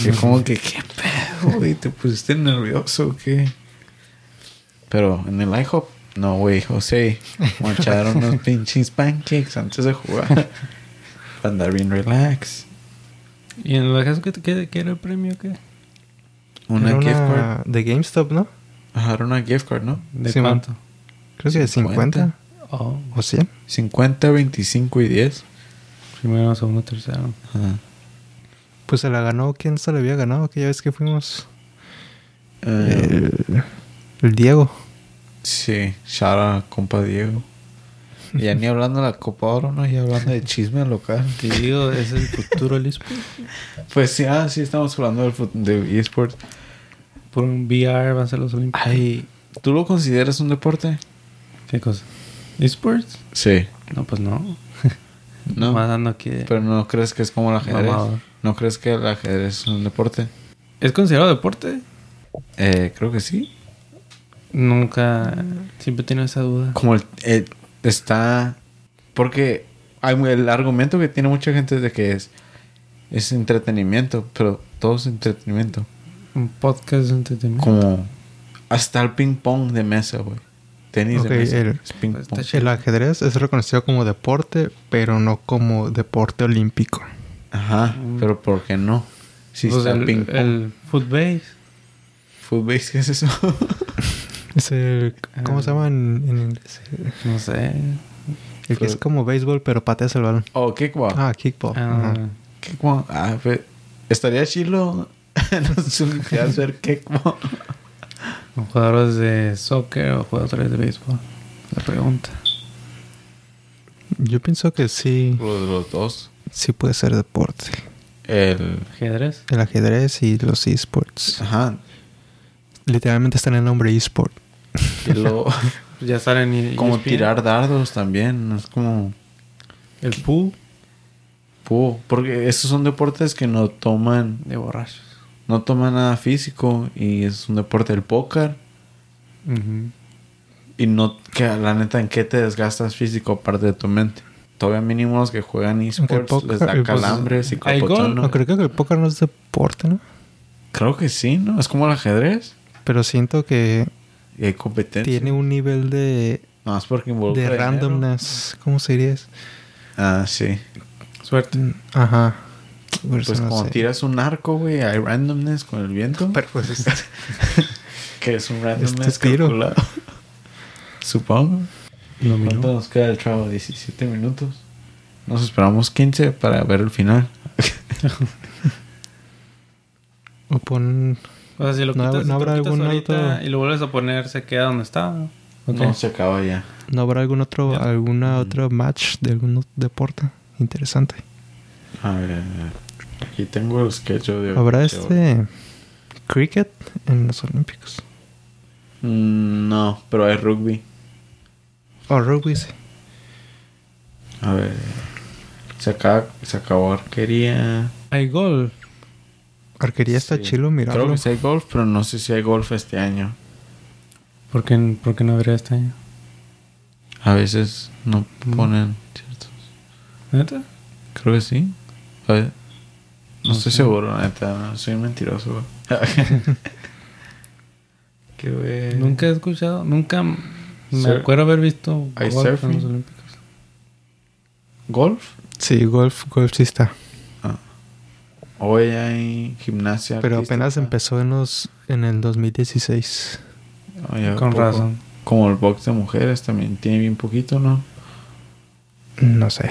Y como que, ¿qué [LAUGHS] güey? ¿Te pusiste nervioso o qué? Pero en el IHOP, no, güey, José. Me [LAUGHS] echaron unos pinches pancakes antes de jugar. [LAUGHS] Para andar bien relax. ¿Y en la casa qué, qué, qué era el premio? ¿Qué? Una Era gift card. de GameStop, ¿no? Ajá, era una gift card, ¿no? ¿De Sí, cuánto? Creo que de 50. 50 Oh, o 100. 50, 25 y 10. primero, segundo, tercero. Ajá. Pues se la ganó. ¿Quién se la había ganado aquella vez que fuimos? Eh, El, el Diego. Sí, out, compa Diego. Y ya ni hablando de la Copa Oro, ¿no? Ya hablando de chisme local. Te digo, es el futuro del eSport. Pues sí, ah, sí, estamos hablando del de eSports. Por un VR van a ser los Olímpicos. Ay, ¿tú lo consideras un deporte? ¿Qué cosa? ¿eSports? Sí. No, pues no. [LAUGHS] No. Más dando aquí de- Pero no crees que es como el ajedrez. ¿No crees que el ajedrez es un deporte? ¿Es considerado deporte? Eh, creo que sí. Nunca... Siempre he tenido esa duda. Como el, el- está... Porque hay el argumento que tiene mucha gente es de que es, es entretenimiento, pero todo es entretenimiento. Un podcast de entretenimiento. Como hasta el ping pong de mesa, güey. Tenis de mesa. el- es ping Está pong. chido. El ajedrez es reconocido como deporte, pero no como deporte olímpico. Ajá, Mm. pero ¿por qué no? Si Pues está el el, ping pong. el footbase. Footbase, ¿qué es eso? [LAUGHS] Es el, ¿Cómo Ah. se llama en, en inglés? No sé. El que es como béisbol, pero pateas el balón. oh, kickball. Ah, kickball. Ajá. Kickball. Ah, pe- estaría chilo [LAUGHS] Olimpiadas ver kickball. ¿Jugadores de soccer o jugadores de béisbol? La pregunta. Yo pienso que sí, Los, los dos. Sí puede ser deporte. El. ¿Ajedrez? El ajedrez y los esports. Ajá. Literalmente está en el nombre esport. [LAUGHS] Ya salen y... como ESPN. tirar dardos también. Es como. El pool Puh, porque esos son deportes que no toman. de borrachos. No toman nada físico. Y es un deporte del póker. Y no. Que la neta, ¿en qué te desgastas físico aparte de tu mente? Todavía mínimo los que juegan esports les da pues, calambres y copotono. No, creo que el póker no es deporte, ¿no? Creo que sí, ¿no? Es como el ajedrez. Pero siento que Y hay competencia. tiene un nivel de, No, es porque involucra de dinero. randomness. ¿Cómo se diría? Ah, sí. Suerte. Mm, Ajá. Por eso Pues no como sé. tiras un arco, güey, hay randomness con el viento. [LAUGHS] Pero pues es- [LAUGHS] que es un randomness Este tiro. calculado. [LAUGHS] Supongo. Lo ¿Cuánto nos queda el trabajo? 17 minutos. Nos esperamos 15 para ver el final. [LAUGHS] o pon... O sea, si lo ¿No quitas, no si habrá algún otro- y lo vuelves a poner, se queda donde está. ¿no? Ok. No, se acaba ya. ¿No habrá algún otro, Ya. alguna Mm. otro match de algún deporte interesante? A ver, aquí tengo el schedule de... ¿Habrá de- este cricket en los Olímpicos? Mm, no, pero hay rugby. Rugby, sí. A ver. Se, acaba, se acabó arquería. Hay gol. Arquería está Sí. chilo. Creo que sí hay golf, pero no sé si hay golf este año. ¿Por qué, por qué no habría este año? A veces no Mm. ponen ciertos. ¿Neta? Creo que sí. A ver. No, No estoy sé. seguro, neta. no, soy mentiroso. [LAUGHS] [LAUGHS] Qué. Nunca he escuchado, nunca me Sur- acuerdo haber visto ¿Hay golf en los Olímpicos. ¿Golf? Sí, golf, golf sí está. Hoy hay gimnasia. Pero artística. apenas empezó en los en el 2016. Oye, Con poco. razón. Como el box de mujeres también tiene bien poquito, ¿no? No sé.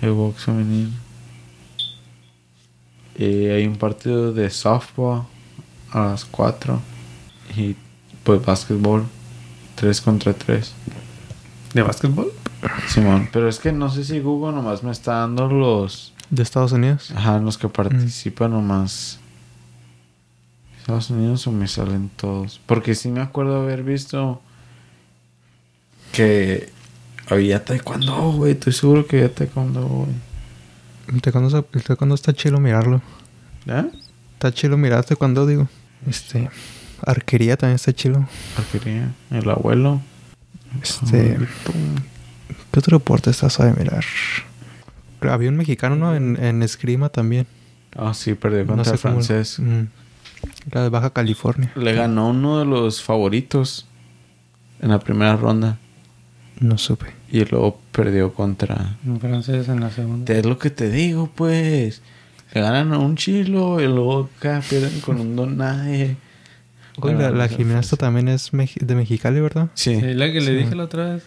El box femenino. Y hay un partido de softball a las 4. Y pues básquetbol 3 contra 3. ¿De básquetbol? Simón, pero es que no sé si Google nomás me está dando los. ¿De Estados Unidos? Ajá, los que participan nomás. Estados Unidos o me salen todos. Porque sí me acuerdo haber visto que había taekwondo, güey. Estoy seguro que había taekwondo, güey. El taekwondo, está- el taekwondo está chido mirarlo. ¿Eh? Está chido mirarte cuando digo. Este. Arquería también está chido. Arquería. El abuelo. Este. ¿Qué otro deporte está suave mirar? Había un mexicano, ¿no? En, en esgrima también. Ah, sí, perdió contra no el cómo- francés. Mm. Era de Baja California. Le ganó uno de los favoritos en la primera ronda. No supe. Y luego perdió contra. En francés en la segunda. Es lo que te digo, pues. Le ganan a un chilo y luego acá pierden con un don nadie. Oye, la, la gimnasta también es de Mexicali, ¿verdad? Sí. Sí, la que le Sí. dije la otra vez.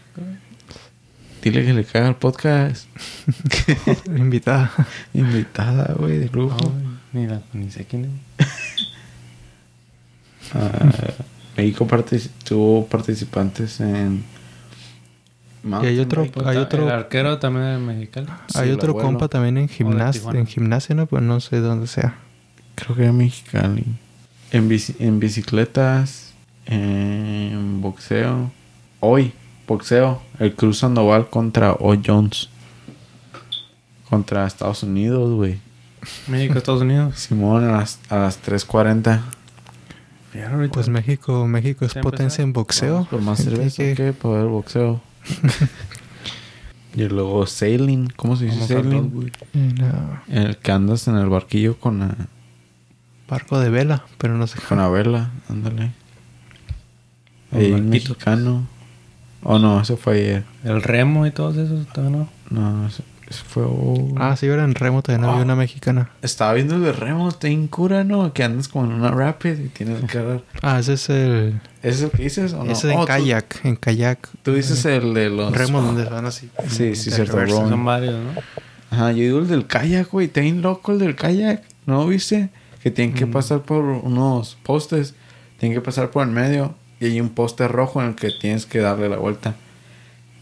Dile que le caga el podcast. [LAUGHS] Invitada. Invitada, güey, de lujo. Ay, ni, la, ni sé quién es. [LAUGHS] Ah, México tuvo participantes en. Y hay otro- Mountain bike. Hay otro- El arquero también es mexicano. Sí, Hay otro compa también en, gimnas Tijuana. en gimnasia, ¿no? Pues no sé dónde sea. Creo que era Mexicali. En, bici- en bicicletas, en boxeo. Hoy, boxeo. El Cruz Sandoval contra O. Jones. Contra Estados Unidos, güey. México, Estados Unidos. [LAUGHS] Simón a las, a las 3.40. Fíjate ahorita. Pues México, México es ¿Ya potencia en boxeo. Vamos por más ¿Qué- cerveza que para ver boxeo. [LAUGHS] y luego sailing. ¿Cómo se dice sailing? Ah, En el que andas en el barquillo con la, barco de vela, pero no sé. con la vela. Ándale. Barquitos. mexicano. Oh, no, eso fue ayer. El remo y todos esos, todavía no. No, eso, eso fue... oh. Ah, sí, era en Remo también había Ah. una mexicana. Estaba viendo el de Remo, está en cura, ¿no? Que andas como en una rapid y tienes que agarrar. [LAUGHS] Ah, ese es el. ¿Ese es el que dices o no? Ese es Oh, en tú- kayak. En kayak. Tú, dices el de los... Remo donde van así. Sí, sí, cierto. Son varios, ¿no? Ajá, yo digo el del kayak, güey. Está bien loco el del kayak. ¿No viste? Que tienen que Mm. pasar por unos postes. Tienen que pasar por el medio. Y hay un poste rojo en el que tienes que darle la vuelta.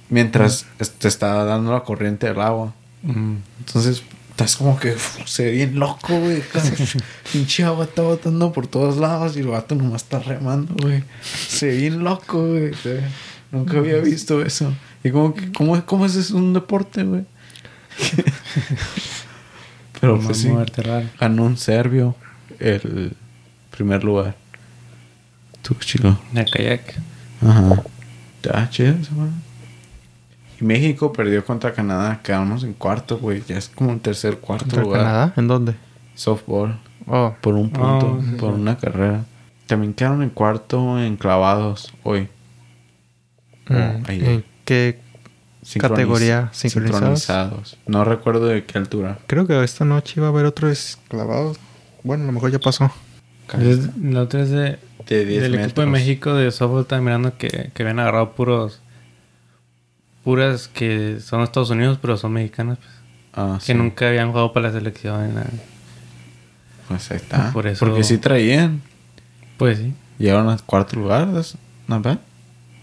Mientras Mm. te está dando la corriente del agua. Mm. Entonces, estás como que uf, se ve bien loco, güey. [LAUGHS] Pinche agua está botando por todos lados y el vato nomás está remando, güey. Se ve bien loco, güey. Nunca había visto eso. Y como que, ¿cómo, cómo es eso un deporte, güey? [LAUGHS] Pero pues sí, raro. ganó un serbio el primer lugar. Tú, chico. De kayak. Ajá. Ya, chido, esa madre. Y México perdió contra Canadá. Quedamos en cuarto, güey. Ya es como un tercer, cuarto ¿Contra lugar. Canadá? ¿En dónde? Softball. Oh, Por un punto. Oh, sí, por sí. una carrera. También quedaron en cuarto en clavados hoy. mm, ayer. ¿en qué? Sincroniz- Categoría, sincronizados. sincronizados. No recuerdo de qué altura. Creo que esta noche iba a haber otro clavado. Bueno, a lo mejor ya pasó. La otra es de, De 10 del equipo de. México de softball. Estaba mirando que, que habían agarrado puros. Puras que son Estados Unidos, pero son mexicanas. pues, Ah, que sí. nunca habían jugado para la selección. nada. Pues ahí está. Por eso- Porque sí traían. Pues sí. Llegaron al cuarto lugar. Not bad.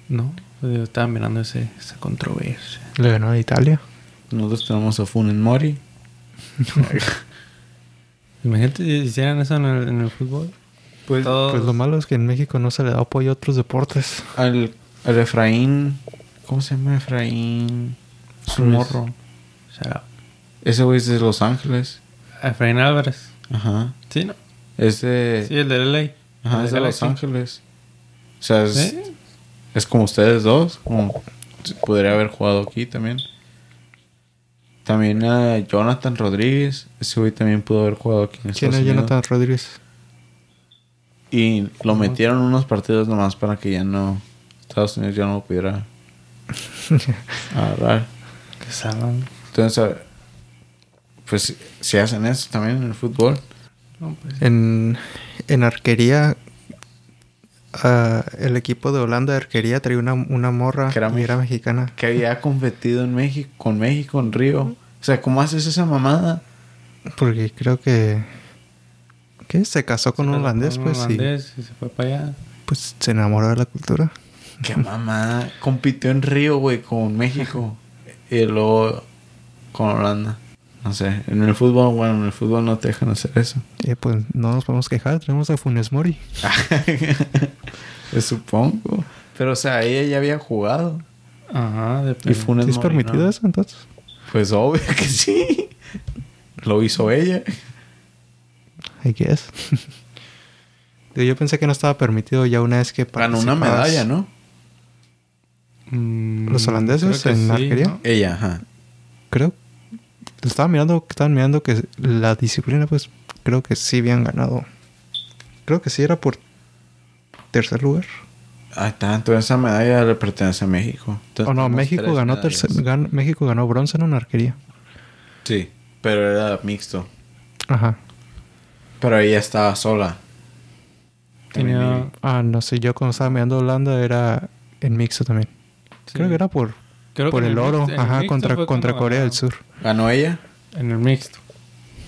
No. pues yo estaba mirando ese, esa controversia. Le ganó a Italia. Nosotros tenemos a Funen Mori. [LAUGHS] Imagínate si hicieran eso en el, en el fútbol. Pues, Todos- Pues lo malo es que en México no se le da apoyo a otros deportes. al, al Efraín. ¿Cómo se llama Efraín? Ruiz. morro. Shut up. Ese güey es de Los Ángeles. Efraín Álvarez. Ajá. Sí, ¿no? Es de. Sí, el de LA. Ajá, El es de Los. Ángeles. O sea, es, es como ustedes dos. Como podría haber jugado aquí también. También a Jonathan Rodríguez. Ese güey también pudo haber jugado aquí en ¿Quién Estados es Unidos. Jonathan Rodríguez? Y lo metieron unos partidos nomás para que ya no. Estados Unidos ya no lo pudiera [LAUGHS] agarrar. Que salgan. Entonces, pues si hacen eso también en el fútbol. No, pues, En, en arquería, ah, el equipo de Holanda de arquería traía una, una morra Que era y era mexicana. Que había competido en México, con México en Río. O sea, ¿cómo haces esa mamada? Porque creo que... ¿Qué? Se casó con un se holandés, con pues, un holandés y se fue para allá. y pues se enamoró de la cultura. Qué mamá. Compitió en Río, güey, con México. y luego con Holanda. No sé. En el fútbol, bueno, en el fútbol no te dejan hacer eso. Eh, pues no nos podemos quejar, tenemos a Funes Mori. [LAUGHS] Pues supongo. Pero, o sea, ella ya había jugado. Ajá, Y depende. Funes ¿Sí es Mori, permitido ¿no? eso entonces? Pues obvio que sí. Lo hizo ella. I guess. Yo pensé que no estaba permitido ya una vez que Ganó una medalla, ¿no? Mm, ¿Los holandeses en sí, arquería? ¿no? Ella, ajá. Creo. Estaba mirando, estaban mirando que la disciplina, pues creo que sí habían ganado. Creo que sí era por tercer lugar. Ahí está, entonces esa medalla le pertenece a México. Entonces Oh, no, México ganó, tercer, México ganó bronce en una arquería. Sí, pero era mixto. Ajá. Pero ella estaba sola. Tenía... Ah, no sé, yo cuando estaba mirando Holanda era en mixto también. sí. Creo que era por, Creo por el oro, mixto- en el ajá, contra, contra Corea del. Sur. ¿Ganó ella? En el mixto.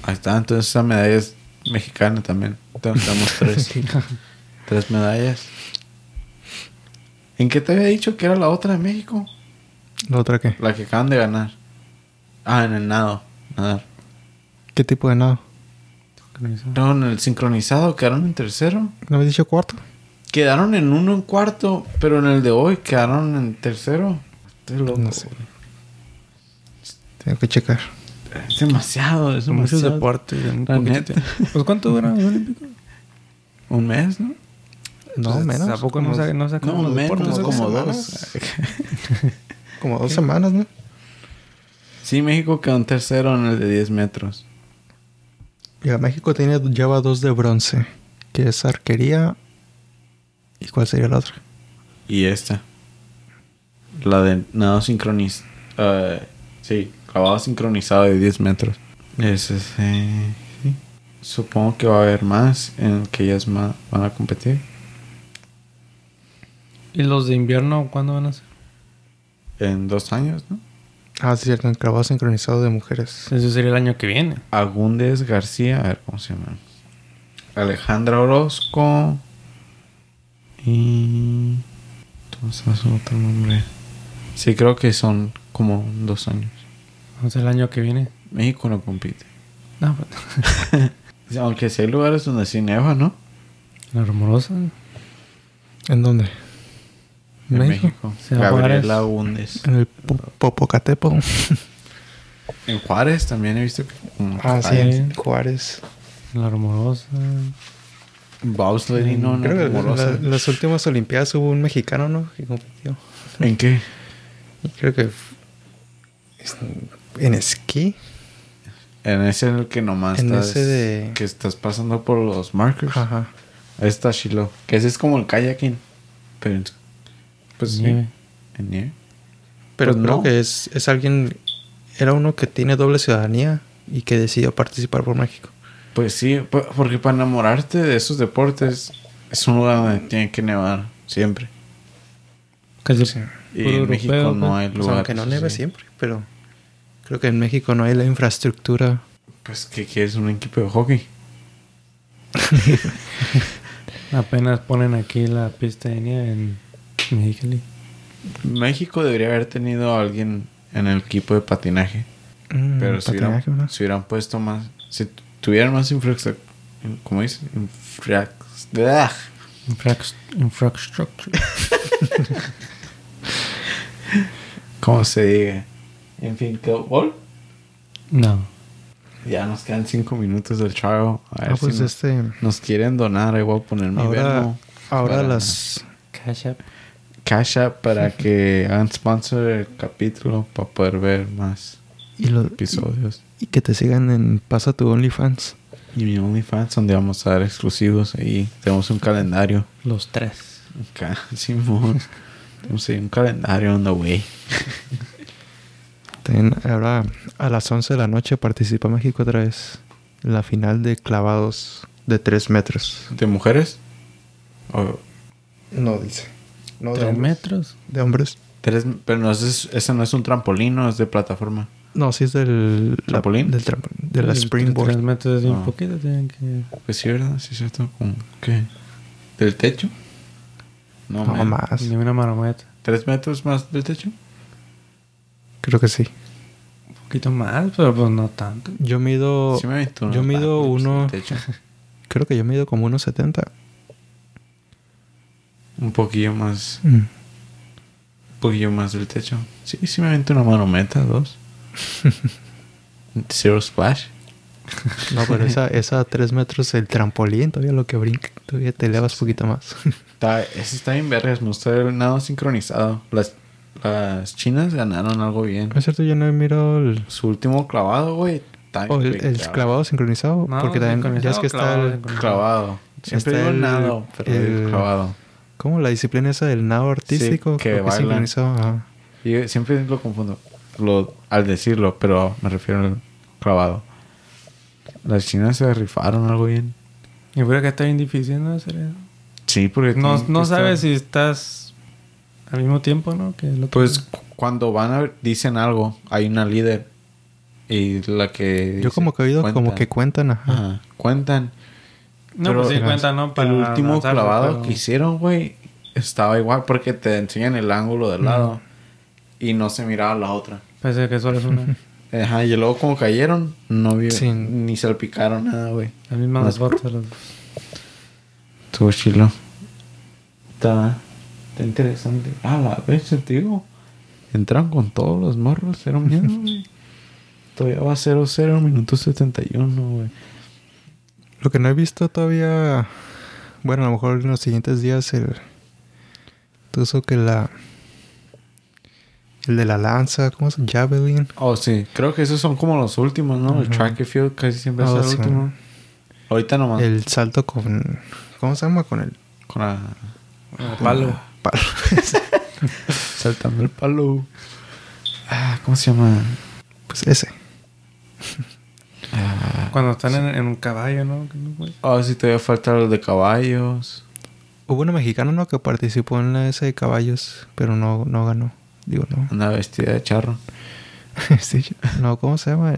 Ahí está, entonces esa medalla es mexicana también. Entonces tenemos tres. [LAUGHS] tres medallas. ¿En qué te había dicho que era la otra de México? ¿La otra qué? La que acaban de ganar. Ah, en el nado. Nadar. ¿Qué tipo de nado? No, en el sincronizado quedaron en tercero. ¿No habéis dicho cuarto? Quedaron en uno en cuarto, pero en el de hoy quedaron en tercero. Estoy loco. No sé. Tengo que checar. Es demasiado, es Son muchos demasiado. deportes. Pues ¿cuánto duran los olímpicos? Un mes, ¿no? No, Pues, menos. ¿A poco como, no, sa- no sacan No, menos, deportes? como dos [LAUGHS] como dos semanas, ¿no? Sí, México quedó en tercero en el de 10 metros. Ya, México tiene, lleva dos de bronce. Que es arquería. ¿Y cuál sería la otra? Y esta. La de nado sincronizado. sí, clavado sincronizado de 10 metros. Ese sí. Supongo que va a haber más en que ellas van a competir. ¿Y los de invierno cuándo van a ser? En dos años, ¿no? Ah, sí, cierto, el clavado sincronizado de mujeres. Eso sería el año que viene. Agúndez García, a ver cómo se llama. Alejandra Orozco. Y. Entonces, otro nombre. Sí, creo que son como dos años. O sea, el año que viene. México no compite. No, pues, [LAUGHS] Aunque sí hay lugares donde sí neva, ¿no? la rumorosa. ¿En dónde? En México. México. Gabriela. En el Po- Popocatépetl. [LAUGHS] En Juárez también he visto Ah, sí, Juárez. en Juárez. La rumorosa. Bobsledding, no, no, Creo que la- las últimas Olimpiadas hubo un mexicano, ¿no? Que compitió. ¿En qué? Creo que en esquí. En ese en el que nomás En estás. ese de- Que estás pasando por los markers. Ajá. Ahí está Shiloh. Que ese es como el kayaking. Pero. En- Pues sí. Nieve. En nieve. Pero Pues creo no. que es, es alguien. Era uno que tiene doble ciudadanía y que decidió participar por México. Pues sí, po- porque para enamorarte de esos deportes es un lugar donde tiene que nevar siempre. Casi Sí. Y puro en México europeo, no pues. hay O sea, lugar. aunque no neve siempre, pero creo que en México no hay la infraestructura. Pues que quieres un equipo de hockey. [LAUGHS] Apenas ponen aquí la pista de nieve en Mexicali. México debería haber tenido a alguien en el equipo de patinaje. Mm, Pero si hubieran, patinaje, ¿no? si hubieran puesto más. Si tuvieran más infraestructura. ¿Cómo dice? Infra- ¡Ugh! Infrax- Infrastructure. [LAUGHS] ¿Cómo se diga? En fin, ¿qué gol? No. Ya nos quedan cinco minutos del. A ver Ah, pues si este. nos quieren donar. Ahí voy a poner mi Ahora, Venmo ahora para las. Cash App. Cash App para que hagan sponsor el capítulo para poder ver más Y, lo- episodios. y que te sigan en Pasa tu OnlyFans. Y mi OnlyFans, donde vamos a dar exclusivos. Ahí tenemos un calendario. Los tres. Acá, [LAUGHS] Simón. Tenemos ahí un calendario on the way. También ahora a las 11 de la noche participa México otra vez la final de clavados de 3 metros. ¿De mujeres? O No dice. No, de ¿Tres hombres. metros? De hombres. tres, pero no es, ese no es un trampolín, no es de plataforma. No, sí es del... la- ¿Trampolín? del trampolín. De la springboard. Tres metros de un Ah. poquito tienen que... Pues sí, ¿verdad? Sí, es cierto. ¿Con qué? ¿Del techo? No, No, man. más. Ni una marometa. ¿Tres metros más del techo? Creo que sí. Un poquito más, pero pues no tanto. Yo mido... Sí me aventó yo unos mido uno- techo. [LAUGHS] Creo que yo mido como unos 70. Un poquillo más. Mm. Un poquillo más del techo. Sí, sí me aventó una marometa, dos. [LAUGHS] Zero splash. No, pero esa, esa a 3 metros, el trampolín, todavía lo que brinca, todavía te elevas un poquito más. Está, ese está bien vergas. Me gusta el nado sincronizado. Las, las chinas ganaron algo bien. ¿No es cierto? Yo no he mirado el, Su último clavado, güey. está oh, el, el clavado sincronizado. No, porque también ya es que está el, clavado, Clavado. Siempre Está digo el- nado, pero el el- clavado. ¿Cómo? La disciplina esa del nado artístico. que creo que bailan. sincronizado. ajá. Yo siempre lo confundo lo, al decirlo, pero me refiero al clavado. Las chinas se rifaron algo bien. Y creo que está bien difícil, ¿no? Hacer eso. Sí, porque... No, no sabes estar- si estás al mismo tiempo, ¿no? Que el otro. Pues cu- cuando van a... Dicen algo, hay una líder. Y la que... Yo dice, como que he oído como que cuentan. Ajá. Ajá, cuentan. No, pero pues sí el- cuenta, ¿no? el último lanzarse, clavado pero- que hicieron, güey, estaba igual porque te enseñan el ángulo del lado. Y no se miraba la otra. Pensé que solo es una. [LAUGHS] Ajá, y luego como cayeron, no vi... Sí. Ni salpicaron nada, güey. La misma las fotos. de los- Estuvo chilo. Está, está interesante. Ah, la vez, te digo. Entraron con todos los morros. Era un miedo, [LAUGHS] güey. Todavía va 0-0, minuto 71, güey. Lo que no he visto todavía. Bueno, a lo mejor en los siguientes días el. Eso que la. El de la lanza, ¿cómo llama? Javelin. Oh, sí. Creo que esos son como los últimos, ¿no? El track and field casi siempre Oh, es el sí. último. Ahorita nomás. El salto con. ¿Cómo se llama? Con el Con la... el palo. palo. [LAUGHS] Saltando el palo. Ah, ¿cómo se llama? pues ese. Ah, Cuando están en, en un caballo, ¿no? Güey. oh, sí, todavía falta los de caballos. Hubo una mexicana, ¿no? Que participó en la ese de caballos, pero no, no ganó. Digo, no. Una vestida de charro. [LAUGHS] Sí, no, ¿cómo se llama?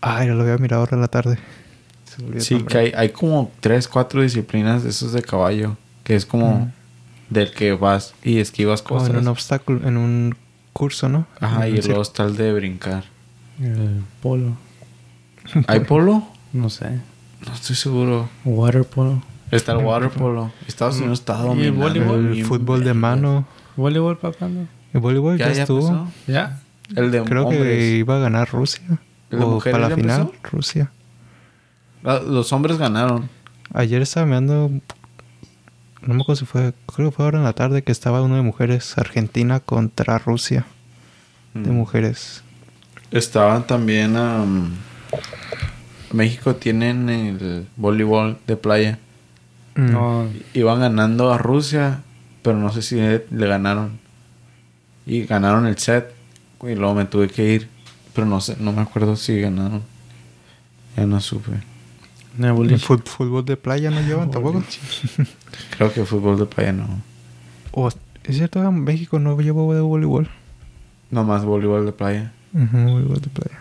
Ay, lo había mirado ahora en la tarde. Sí, que hay, hay como tres, cuatro disciplinas de esos de caballo. Que es como del que vas y esquivas Como cosas. en un obstáculo, en un curso, ¿no? Ajá, En y luego está el de brincar. El polo. [LAUGHS] ¿Hay polo? No sé. No estoy seguro. Water polo. Está el water polo. Estados Unidos está ¿Y el dominando. voleibol? El fútbol de mano. ¿Voleibol, papá? No? El voleibol ya, Ya, ya estuvo. ¿Ya? El de Creo que iba a ganar Rusia. ¿El de o para la final, empezó? Rusia. Ah, Los hombres ganaron. Ayer estaba mirando. No me acuerdo si fue. Creo que fue ahora en la tarde que estaba uno de mujeres. Argentina contra Rusia. De Mm. mujeres. Estaban también... am, México tienen el voleibol de playa. Mm. No. Iban ganando a Rusia, pero no sé si le, le ganaron. Y ganaron el set. Y luego me tuve que ir. Pero no sé, no me acuerdo si ganaron. Ya no supe. No, fut- fútbol de playa no llevan tampoco. [LAUGHS] Creo que fútbol de playa no. Es cierto, que México no llevó de voleibol. Nomás voleibol de playa. Ujú, voleibol de playa.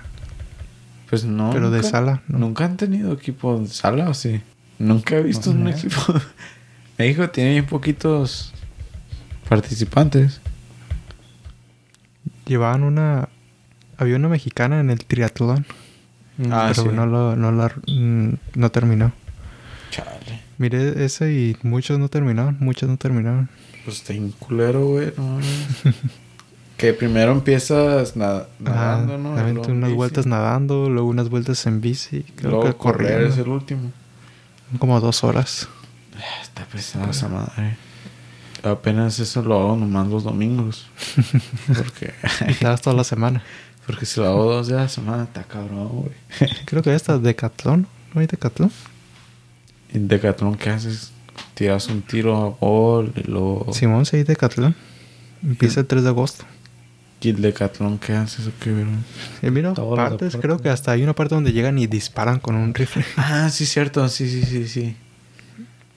Pues no. Pero de sala, no. ¿Nunca han tenido equipo de sala o sí? Nunca he visto No un sé. equipo. [LAUGHS] México tiene bien poquitos participantes. Llevaban una. Había una mexicana en el triatlón. Ah, pero sí. no, lo, no, la, mm, no terminó. Chale. Miré ese y muchos no terminaron. Muchos no terminaron. Pues está culero, güey. No. [LAUGHS] que primero empiezas na- nadando, Ajá, ¿no? Y luego unas bici. vueltas nadando, luego unas vueltas en bici. Creo Luego que correr corriendo. es el último. Como dos horas. Está pesada esa madre. Apenas eso lo hago nomás los domingos. [LAUGHS] Porque, Y das toda la semana. porque si lo hago dos días a la semana, está cabrón, güey. [LAUGHS] Creo que esta Decathlon. ¿No hay Decathlon? En Decathlon, ¿qué haces? Tiras un tiro a gol y luego... Simón, sí hay Decathlon. Empieza el 3 de agosto. ¿Y el Decathlon qué haces o qué, güey? Y mira, Todos partes, creo que hasta hay una parte donde llegan y disparan con un rifle. [LAUGHS] Ah, sí, cierto. Sí, sí, sí, sí.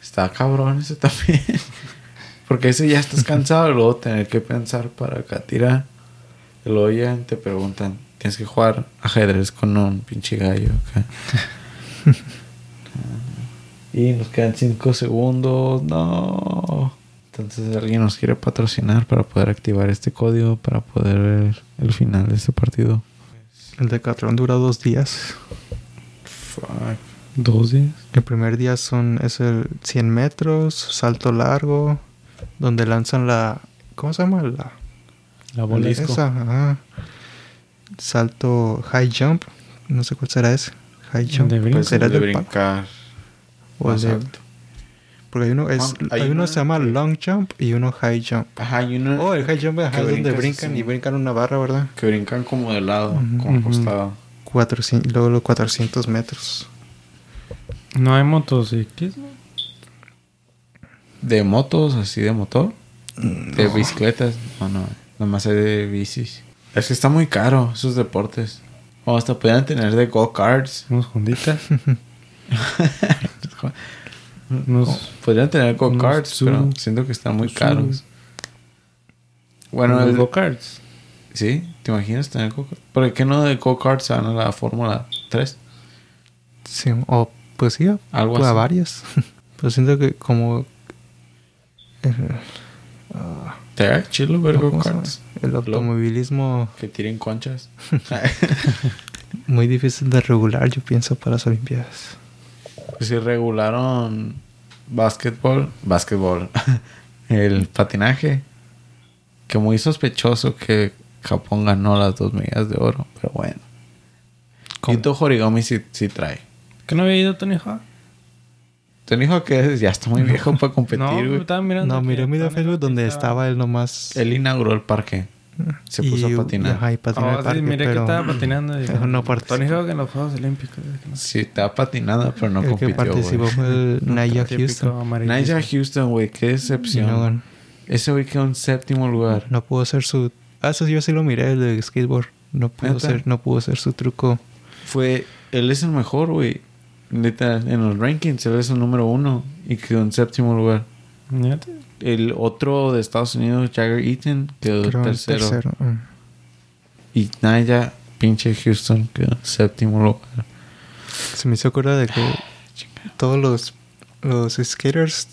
Está cabrón ese también. [LAUGHS] Porque ese ya estás cansado y luego tener que pensar para acá tirar. Y luego ya te preguntan, tienes que jugar ajedrez con un pinche gallo acá. [LAUGHS] Y nos quedan 5 segundos. No. Entonces alguien nos quiere patrocinar para poder activar este código para poder ver el final de este partido. El Decathlon dura dos días. Fuck. ¿Dos días? El primer día son, es el 100 metros, salto largo, donde lanzan la... ¿Cómo se llama? La, La esa, ajá. Salto high jump. No sé cuál será ese. High jump. de brinco. Pues ¿Será de brincar. o de- alto. Porque hay uno, es, hay hay uno una se llama long jump y uno high jump. Ajá, y uno Oh, el high jump es donde brincan así. y brincan una barra, ¿verdad? que brincan como de lado, Ujú. como Ujú. acostado. 400, luego los 400 metros. No hay motociclismo. De motos, así de motor. Mm, De bicicletas. No, no. Nomás hay de bicis. Es que está muy caro esos deportes. O hasta podrían tener de go-karts. Unos junditas. [LAUGHS] [LAUGHS] unos... Podrían tener go-karts, pero siento que están muy caros. Bueno, el, go-karts. ¿sí? ¿Te imaginas tener go-karts? ¿Por qué no de go-karts se van a la Fórmula 3? Sí, o pues sí, Algo a así. varias. [LAUGHS] Pero siento que como... Ah, ¿Te chilo ver el automovilismo Que tiren conchas. [LAUGHS] [LAUGHS] muy difícil de regular, yo pienso, para las Olimpiadas. Pues si regularon básquetbol, básquetbol, [LAUGHS] el patinaje, que muy sospechoso que Japón ganó las dos medallas de oro, pero bueno. Yuto Horigami sí, sí trae. ¿Que no había ido Tony Hawk? Te dijo que ya está muy [LAUGHS] viejo para competir, No, güey. estaba mirando. No, miré un video de Tony Facebook Hawk donde estaba- estaba él nomás... Él inauguró el parque. Se puso a patinar. Ajá, y patinó en Oh, el sí, miré pero que estaba patinando. [LAUGHS] y- pero no participó. Tony Hawk en los Juegos Olímpicos. que no. Sí, estaba patinada, pero no el que compitió, participó güey. fue el [LAUGHS] Naya Houston. Nigel Houston, güey, qué Y decepción. no, ganó. Ese güey quedó en séptimo lugar. no pudo hacer su... Ah, eso yo sí lo miré, el de skateboard. No pudo, ¿Neta? hacer, no pudo hacer su truco. Fue... Él es el mejor, güey. Literal, en los rankings él es el número uno y quedó en séptimo lugar. Fíjate. El otro de Estados Unidos, Jagger Eaton, quedó Creo tercero. tercero. mm. Y Naya, pinche Houston, quedó séptimo lugar. Se me hizo acuerdo de que todos los, los skaters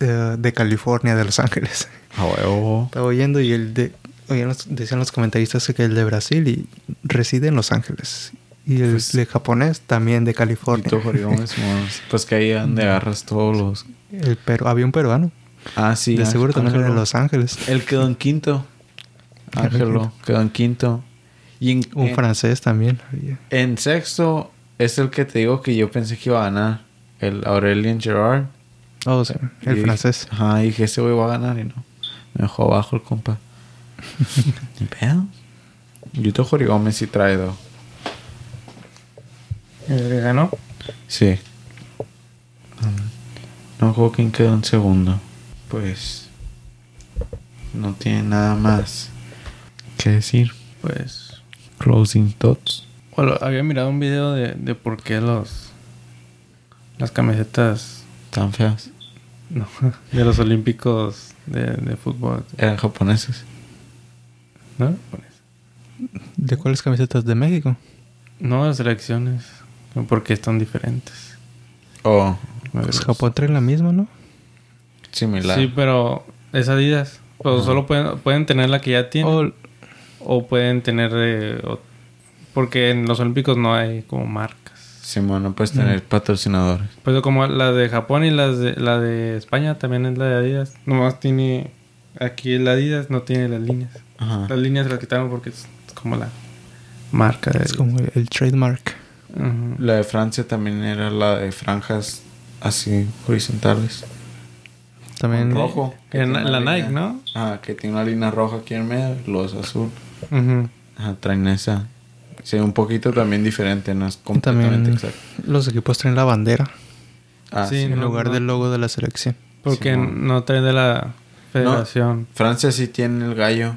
eh, de California, de Los Ángeles, huevo. estaba oyendo y el de... los- decían los comentaristas que el de Brasil y reside en Los Ángeles. Y el Pues- de japonés también de California. [LAUGHS] Pues que ahí donde agarras todos los... El había un peruano. Ah, sí. de seguro también era de Ángelo. Los Ángeles. Él quedó en quinto. [LAUGHS] Ángelo quedó en quinto. Y en, Un en- francés también. en sexto es el que te digo que yo pensé que iba a ganar. El Aurelien Gerard. Oh, sí, el Y- francés. Ajá, y dije, ese güey va a ganar y no. Me dejó abajo el compa. [LAUGHS] Ni pedo. Yuto Horigome sí trae dos. El que ganó. Sí. No me acuerdo quién quedó en segundo. Pues. No tiene nada más que decir. Pues. Closing thoughts. Bueno, había mirado un video de, de por qué los. Las camisetas. Tan feas. No, [LAUGHS] de los olímpicos de, de fútbol. Eran japoneses. ¿No? ¿De cuáles camisetas? ¿De México? No, las selecciones. Porque están diferentes. O Pues Japón trae la misma, ¿no? Similar. Sí, pero es Adidas. Pero solo pueden, pueden tener la que ya tienen. O O pueden tener... eh, o- porque en los olímpicos no hay como marcas. Simón, no puedes tener patrocinadores. Pues como la de Japón y las de, la de España también es la de Adidas. Nomás tiene... Aquí el Adidas no tiene las líneas. Ajá. Las líneas las quitaron porque es como la marca de es como el, el trademark. La de Francia también era la de franjas así horizontales. También. rojo. que En la Nike, ¿no? Ah, que tiene una línea roja aquí en medio, los azul. Ujú. Ajá, traen esa. Sí, un poquito también diferente, no es completamente También exacto. los equipos traen la bandera Ah, Sí, sí. en no, lugar no. del logo de la selección. Porque Simón. no trae de la federación. Francia sí tiene el gallo.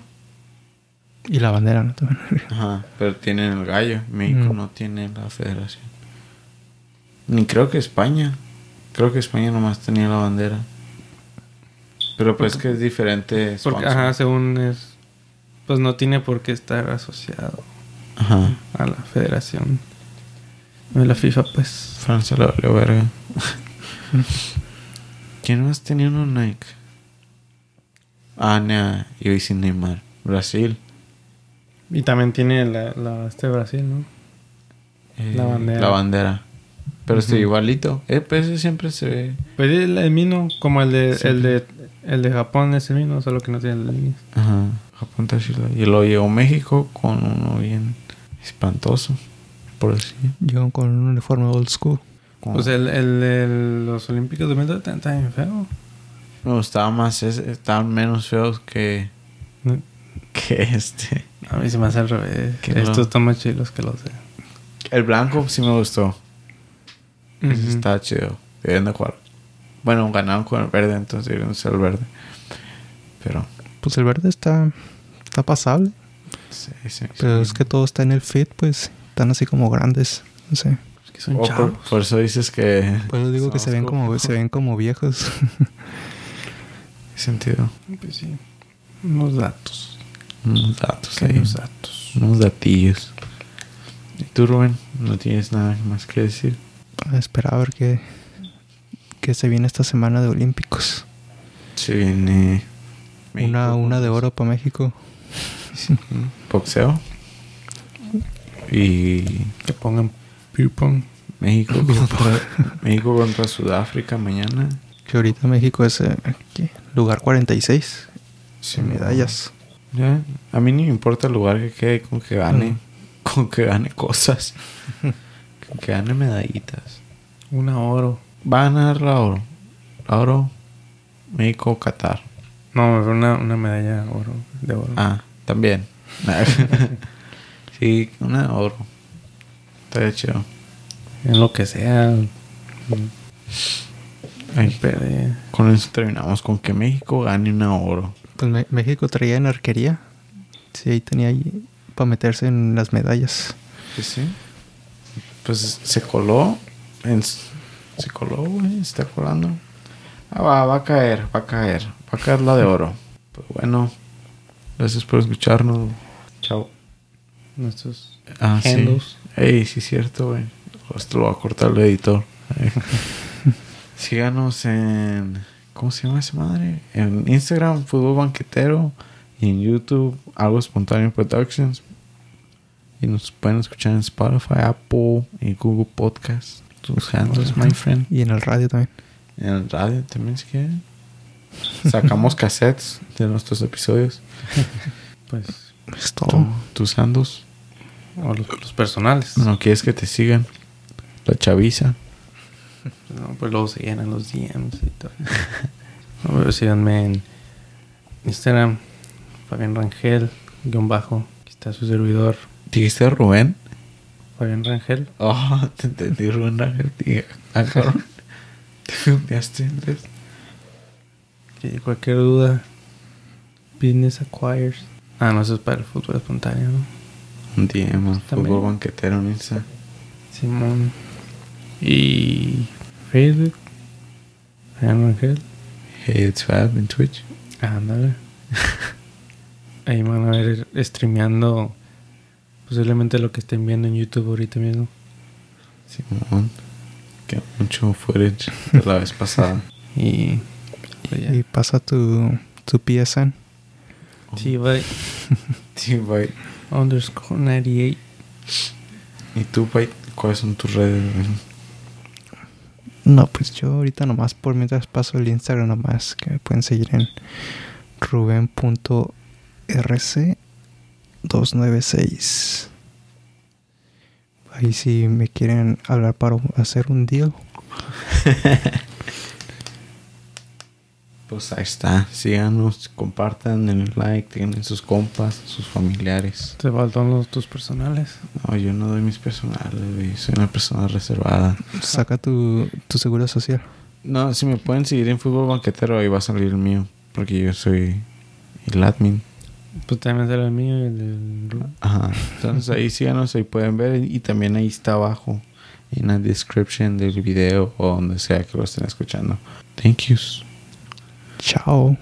Y la bandera, ¿no? También. Ajá, pero tienen el gallo. México Mm. no tiene la federación. Ni creo que España. Creo que España nomás tenía la bandera. Pero pues que es diferente. Porque, sponsor. ajá, según es... Pues no tiene por qué estar asociado Ajá. a la federación. De la FIFA, pues. Francia le valió verga. ¿Quién más tenía uno Nike? Nah, y hoy sin Neymar. Brasil. Y también tiene la, la este Brasil, ¿no? Eh, La bandera. La bandera. Pero está Ujú. igualito. Eh, pues ese siempre se ve. Pues es el mismo, como el de, el de el de Japón es el mismo, solo que no tiene las líneas. Ajá. Japón está chido. Y lo llegó México con uno bien espantoso. Por decir. Yo con un uniforme old school. Pues el, el de los Olímpicos de México está, está bien feo. Me gustaba más. ese, estaban menos feos que. Que este. A mí se me hace al revés. Que no. Estos están más chilos que los de. El blanco sí me gustó. Ujú. está chido. Deben de jugar. Bueno, ganaron con el verde, entonces deberían ser el verde. Pero. Pues el verde está, está pasable. Sí, sí, Pero sí. es que todo está en el fit, pues. Están así como grandes. No sé. Es que son Oh, por, chavos. por eso dices que. Por eso digo que se ven como, Somos se ven como viejos. ¿Qué sentido? Pues sí. Unos datos. Unos datos ahí. Pequeños datos. Unos datillos. ¿Y tú, Rubén? ¿No tienes nada más que decir? A esperar a ver qué, qué se viene esta semana de Olímpicos. Se viene. México una, con una de oro para México. [LAUGHS] Boxeo. Y Que pongan pong. México [LAUGHS] contra, México contra Sudáfrica mañana. Que ahorita México es eh, ¿qué? lugar 46 Sí, en medallas. Ya, A mí ni me importa el lugar que quede con que gane. Mm. Con que gane cosas. [LAUGHS] que gane medallitas. Una oro. Va a ganar la oro. La oro. México, Qatar. No, una, una medalla oro, de oro. Ah, también. [LAUGHS] sí, una oro. Estaría chido. En lo que sea. Ay, Perde. con eso terminamos con que México gane una oro. Pues México traía en arquería. Sí, ahí tenía ahí para meterse en las medallas. Pues sí. Pues se coló. en- se coló, güey. Está colando. Ah, va, va a caer, va a caer. Va a caer la de oro. Pues bueno. Gracias por escucharnos. Chao. Nuestros Ah, handles. sí. Ey, sí es cierto, güey. Esto lo va a cortar el editor. [LAUGHS] Síganos en... ¿Cómo se llama esa madre? En Instagram, Fútbol Banquetero. Y en YouTube, Algo Espontáneo Productions. Y nos pueden escuchar en Spotify, Apple y Google Podcast. Tus handles, my friend. Y en el radio también. En el radio también, si quieren. Sacamos [LAUGHS] cassettes de nuestros episodios. [LAUGHS] Pues. Es Tu- todo. tus handles. O los, los personales. No quieres que te sigan. La chaviza. [LAUGHS] No, pues luego se llenan los DMs y todo. No, pero síganme en Instagram, Fabián Rangel, guion bajo. Aquí está su servidor, ¿Dijiste Rubén? Fabián Rangel. Oh, [LAUGHS] te entendí, Rubén Ángel. Dije, Ah, cabrón. [LAUGHS] Te. Que cualquier duda, Business Acquires. Ah, no, eso es para el fútbol espontáneo, ¿no? Un día más. También. Fútbol banquetero en Insta. Simón. Y Facebook, Fabián Rangel. Hey, it's Fab en Twitch. Ándale. [LAUGHS] Ahí van a ver streameando posiblemente lo que estén viendo en YouTube ahorita mismo. Simón. Que mucho footage de la vez pasada. [LAUGHS] Y. pues. Y pasa tu, tu PSN. Sí, bye. [LAUGHS] Sí, bye. Underscore 98. ¿Y tú, bye? ¿Cuáles son tus redes? No, pues yo ahorita nomás por mientras paso el Instagram nomás, que me pueden seguir en ruben.rc296. Ahí si me quieren hablar para hacer un deal. [LAUGHS] Pues ahí está. Síganos, compartan, denle like, tienen sus compas, sus familiares. Te faltan los tus personales. No, yo no doy mis personales. Soy una persona reservada. Saca tu, tu seguro social. No, si me pueden seguir en Fútbol Banquetero, ahí va a salir el mío. Porque yo soy el admin. Pues también será el mío y el del. Ajá. Entonces ahí síganos, ahí pueden ver. Y también ahí está abajo, en la description del video o donde sea que lo estén escuchando. Thank yous. Chao.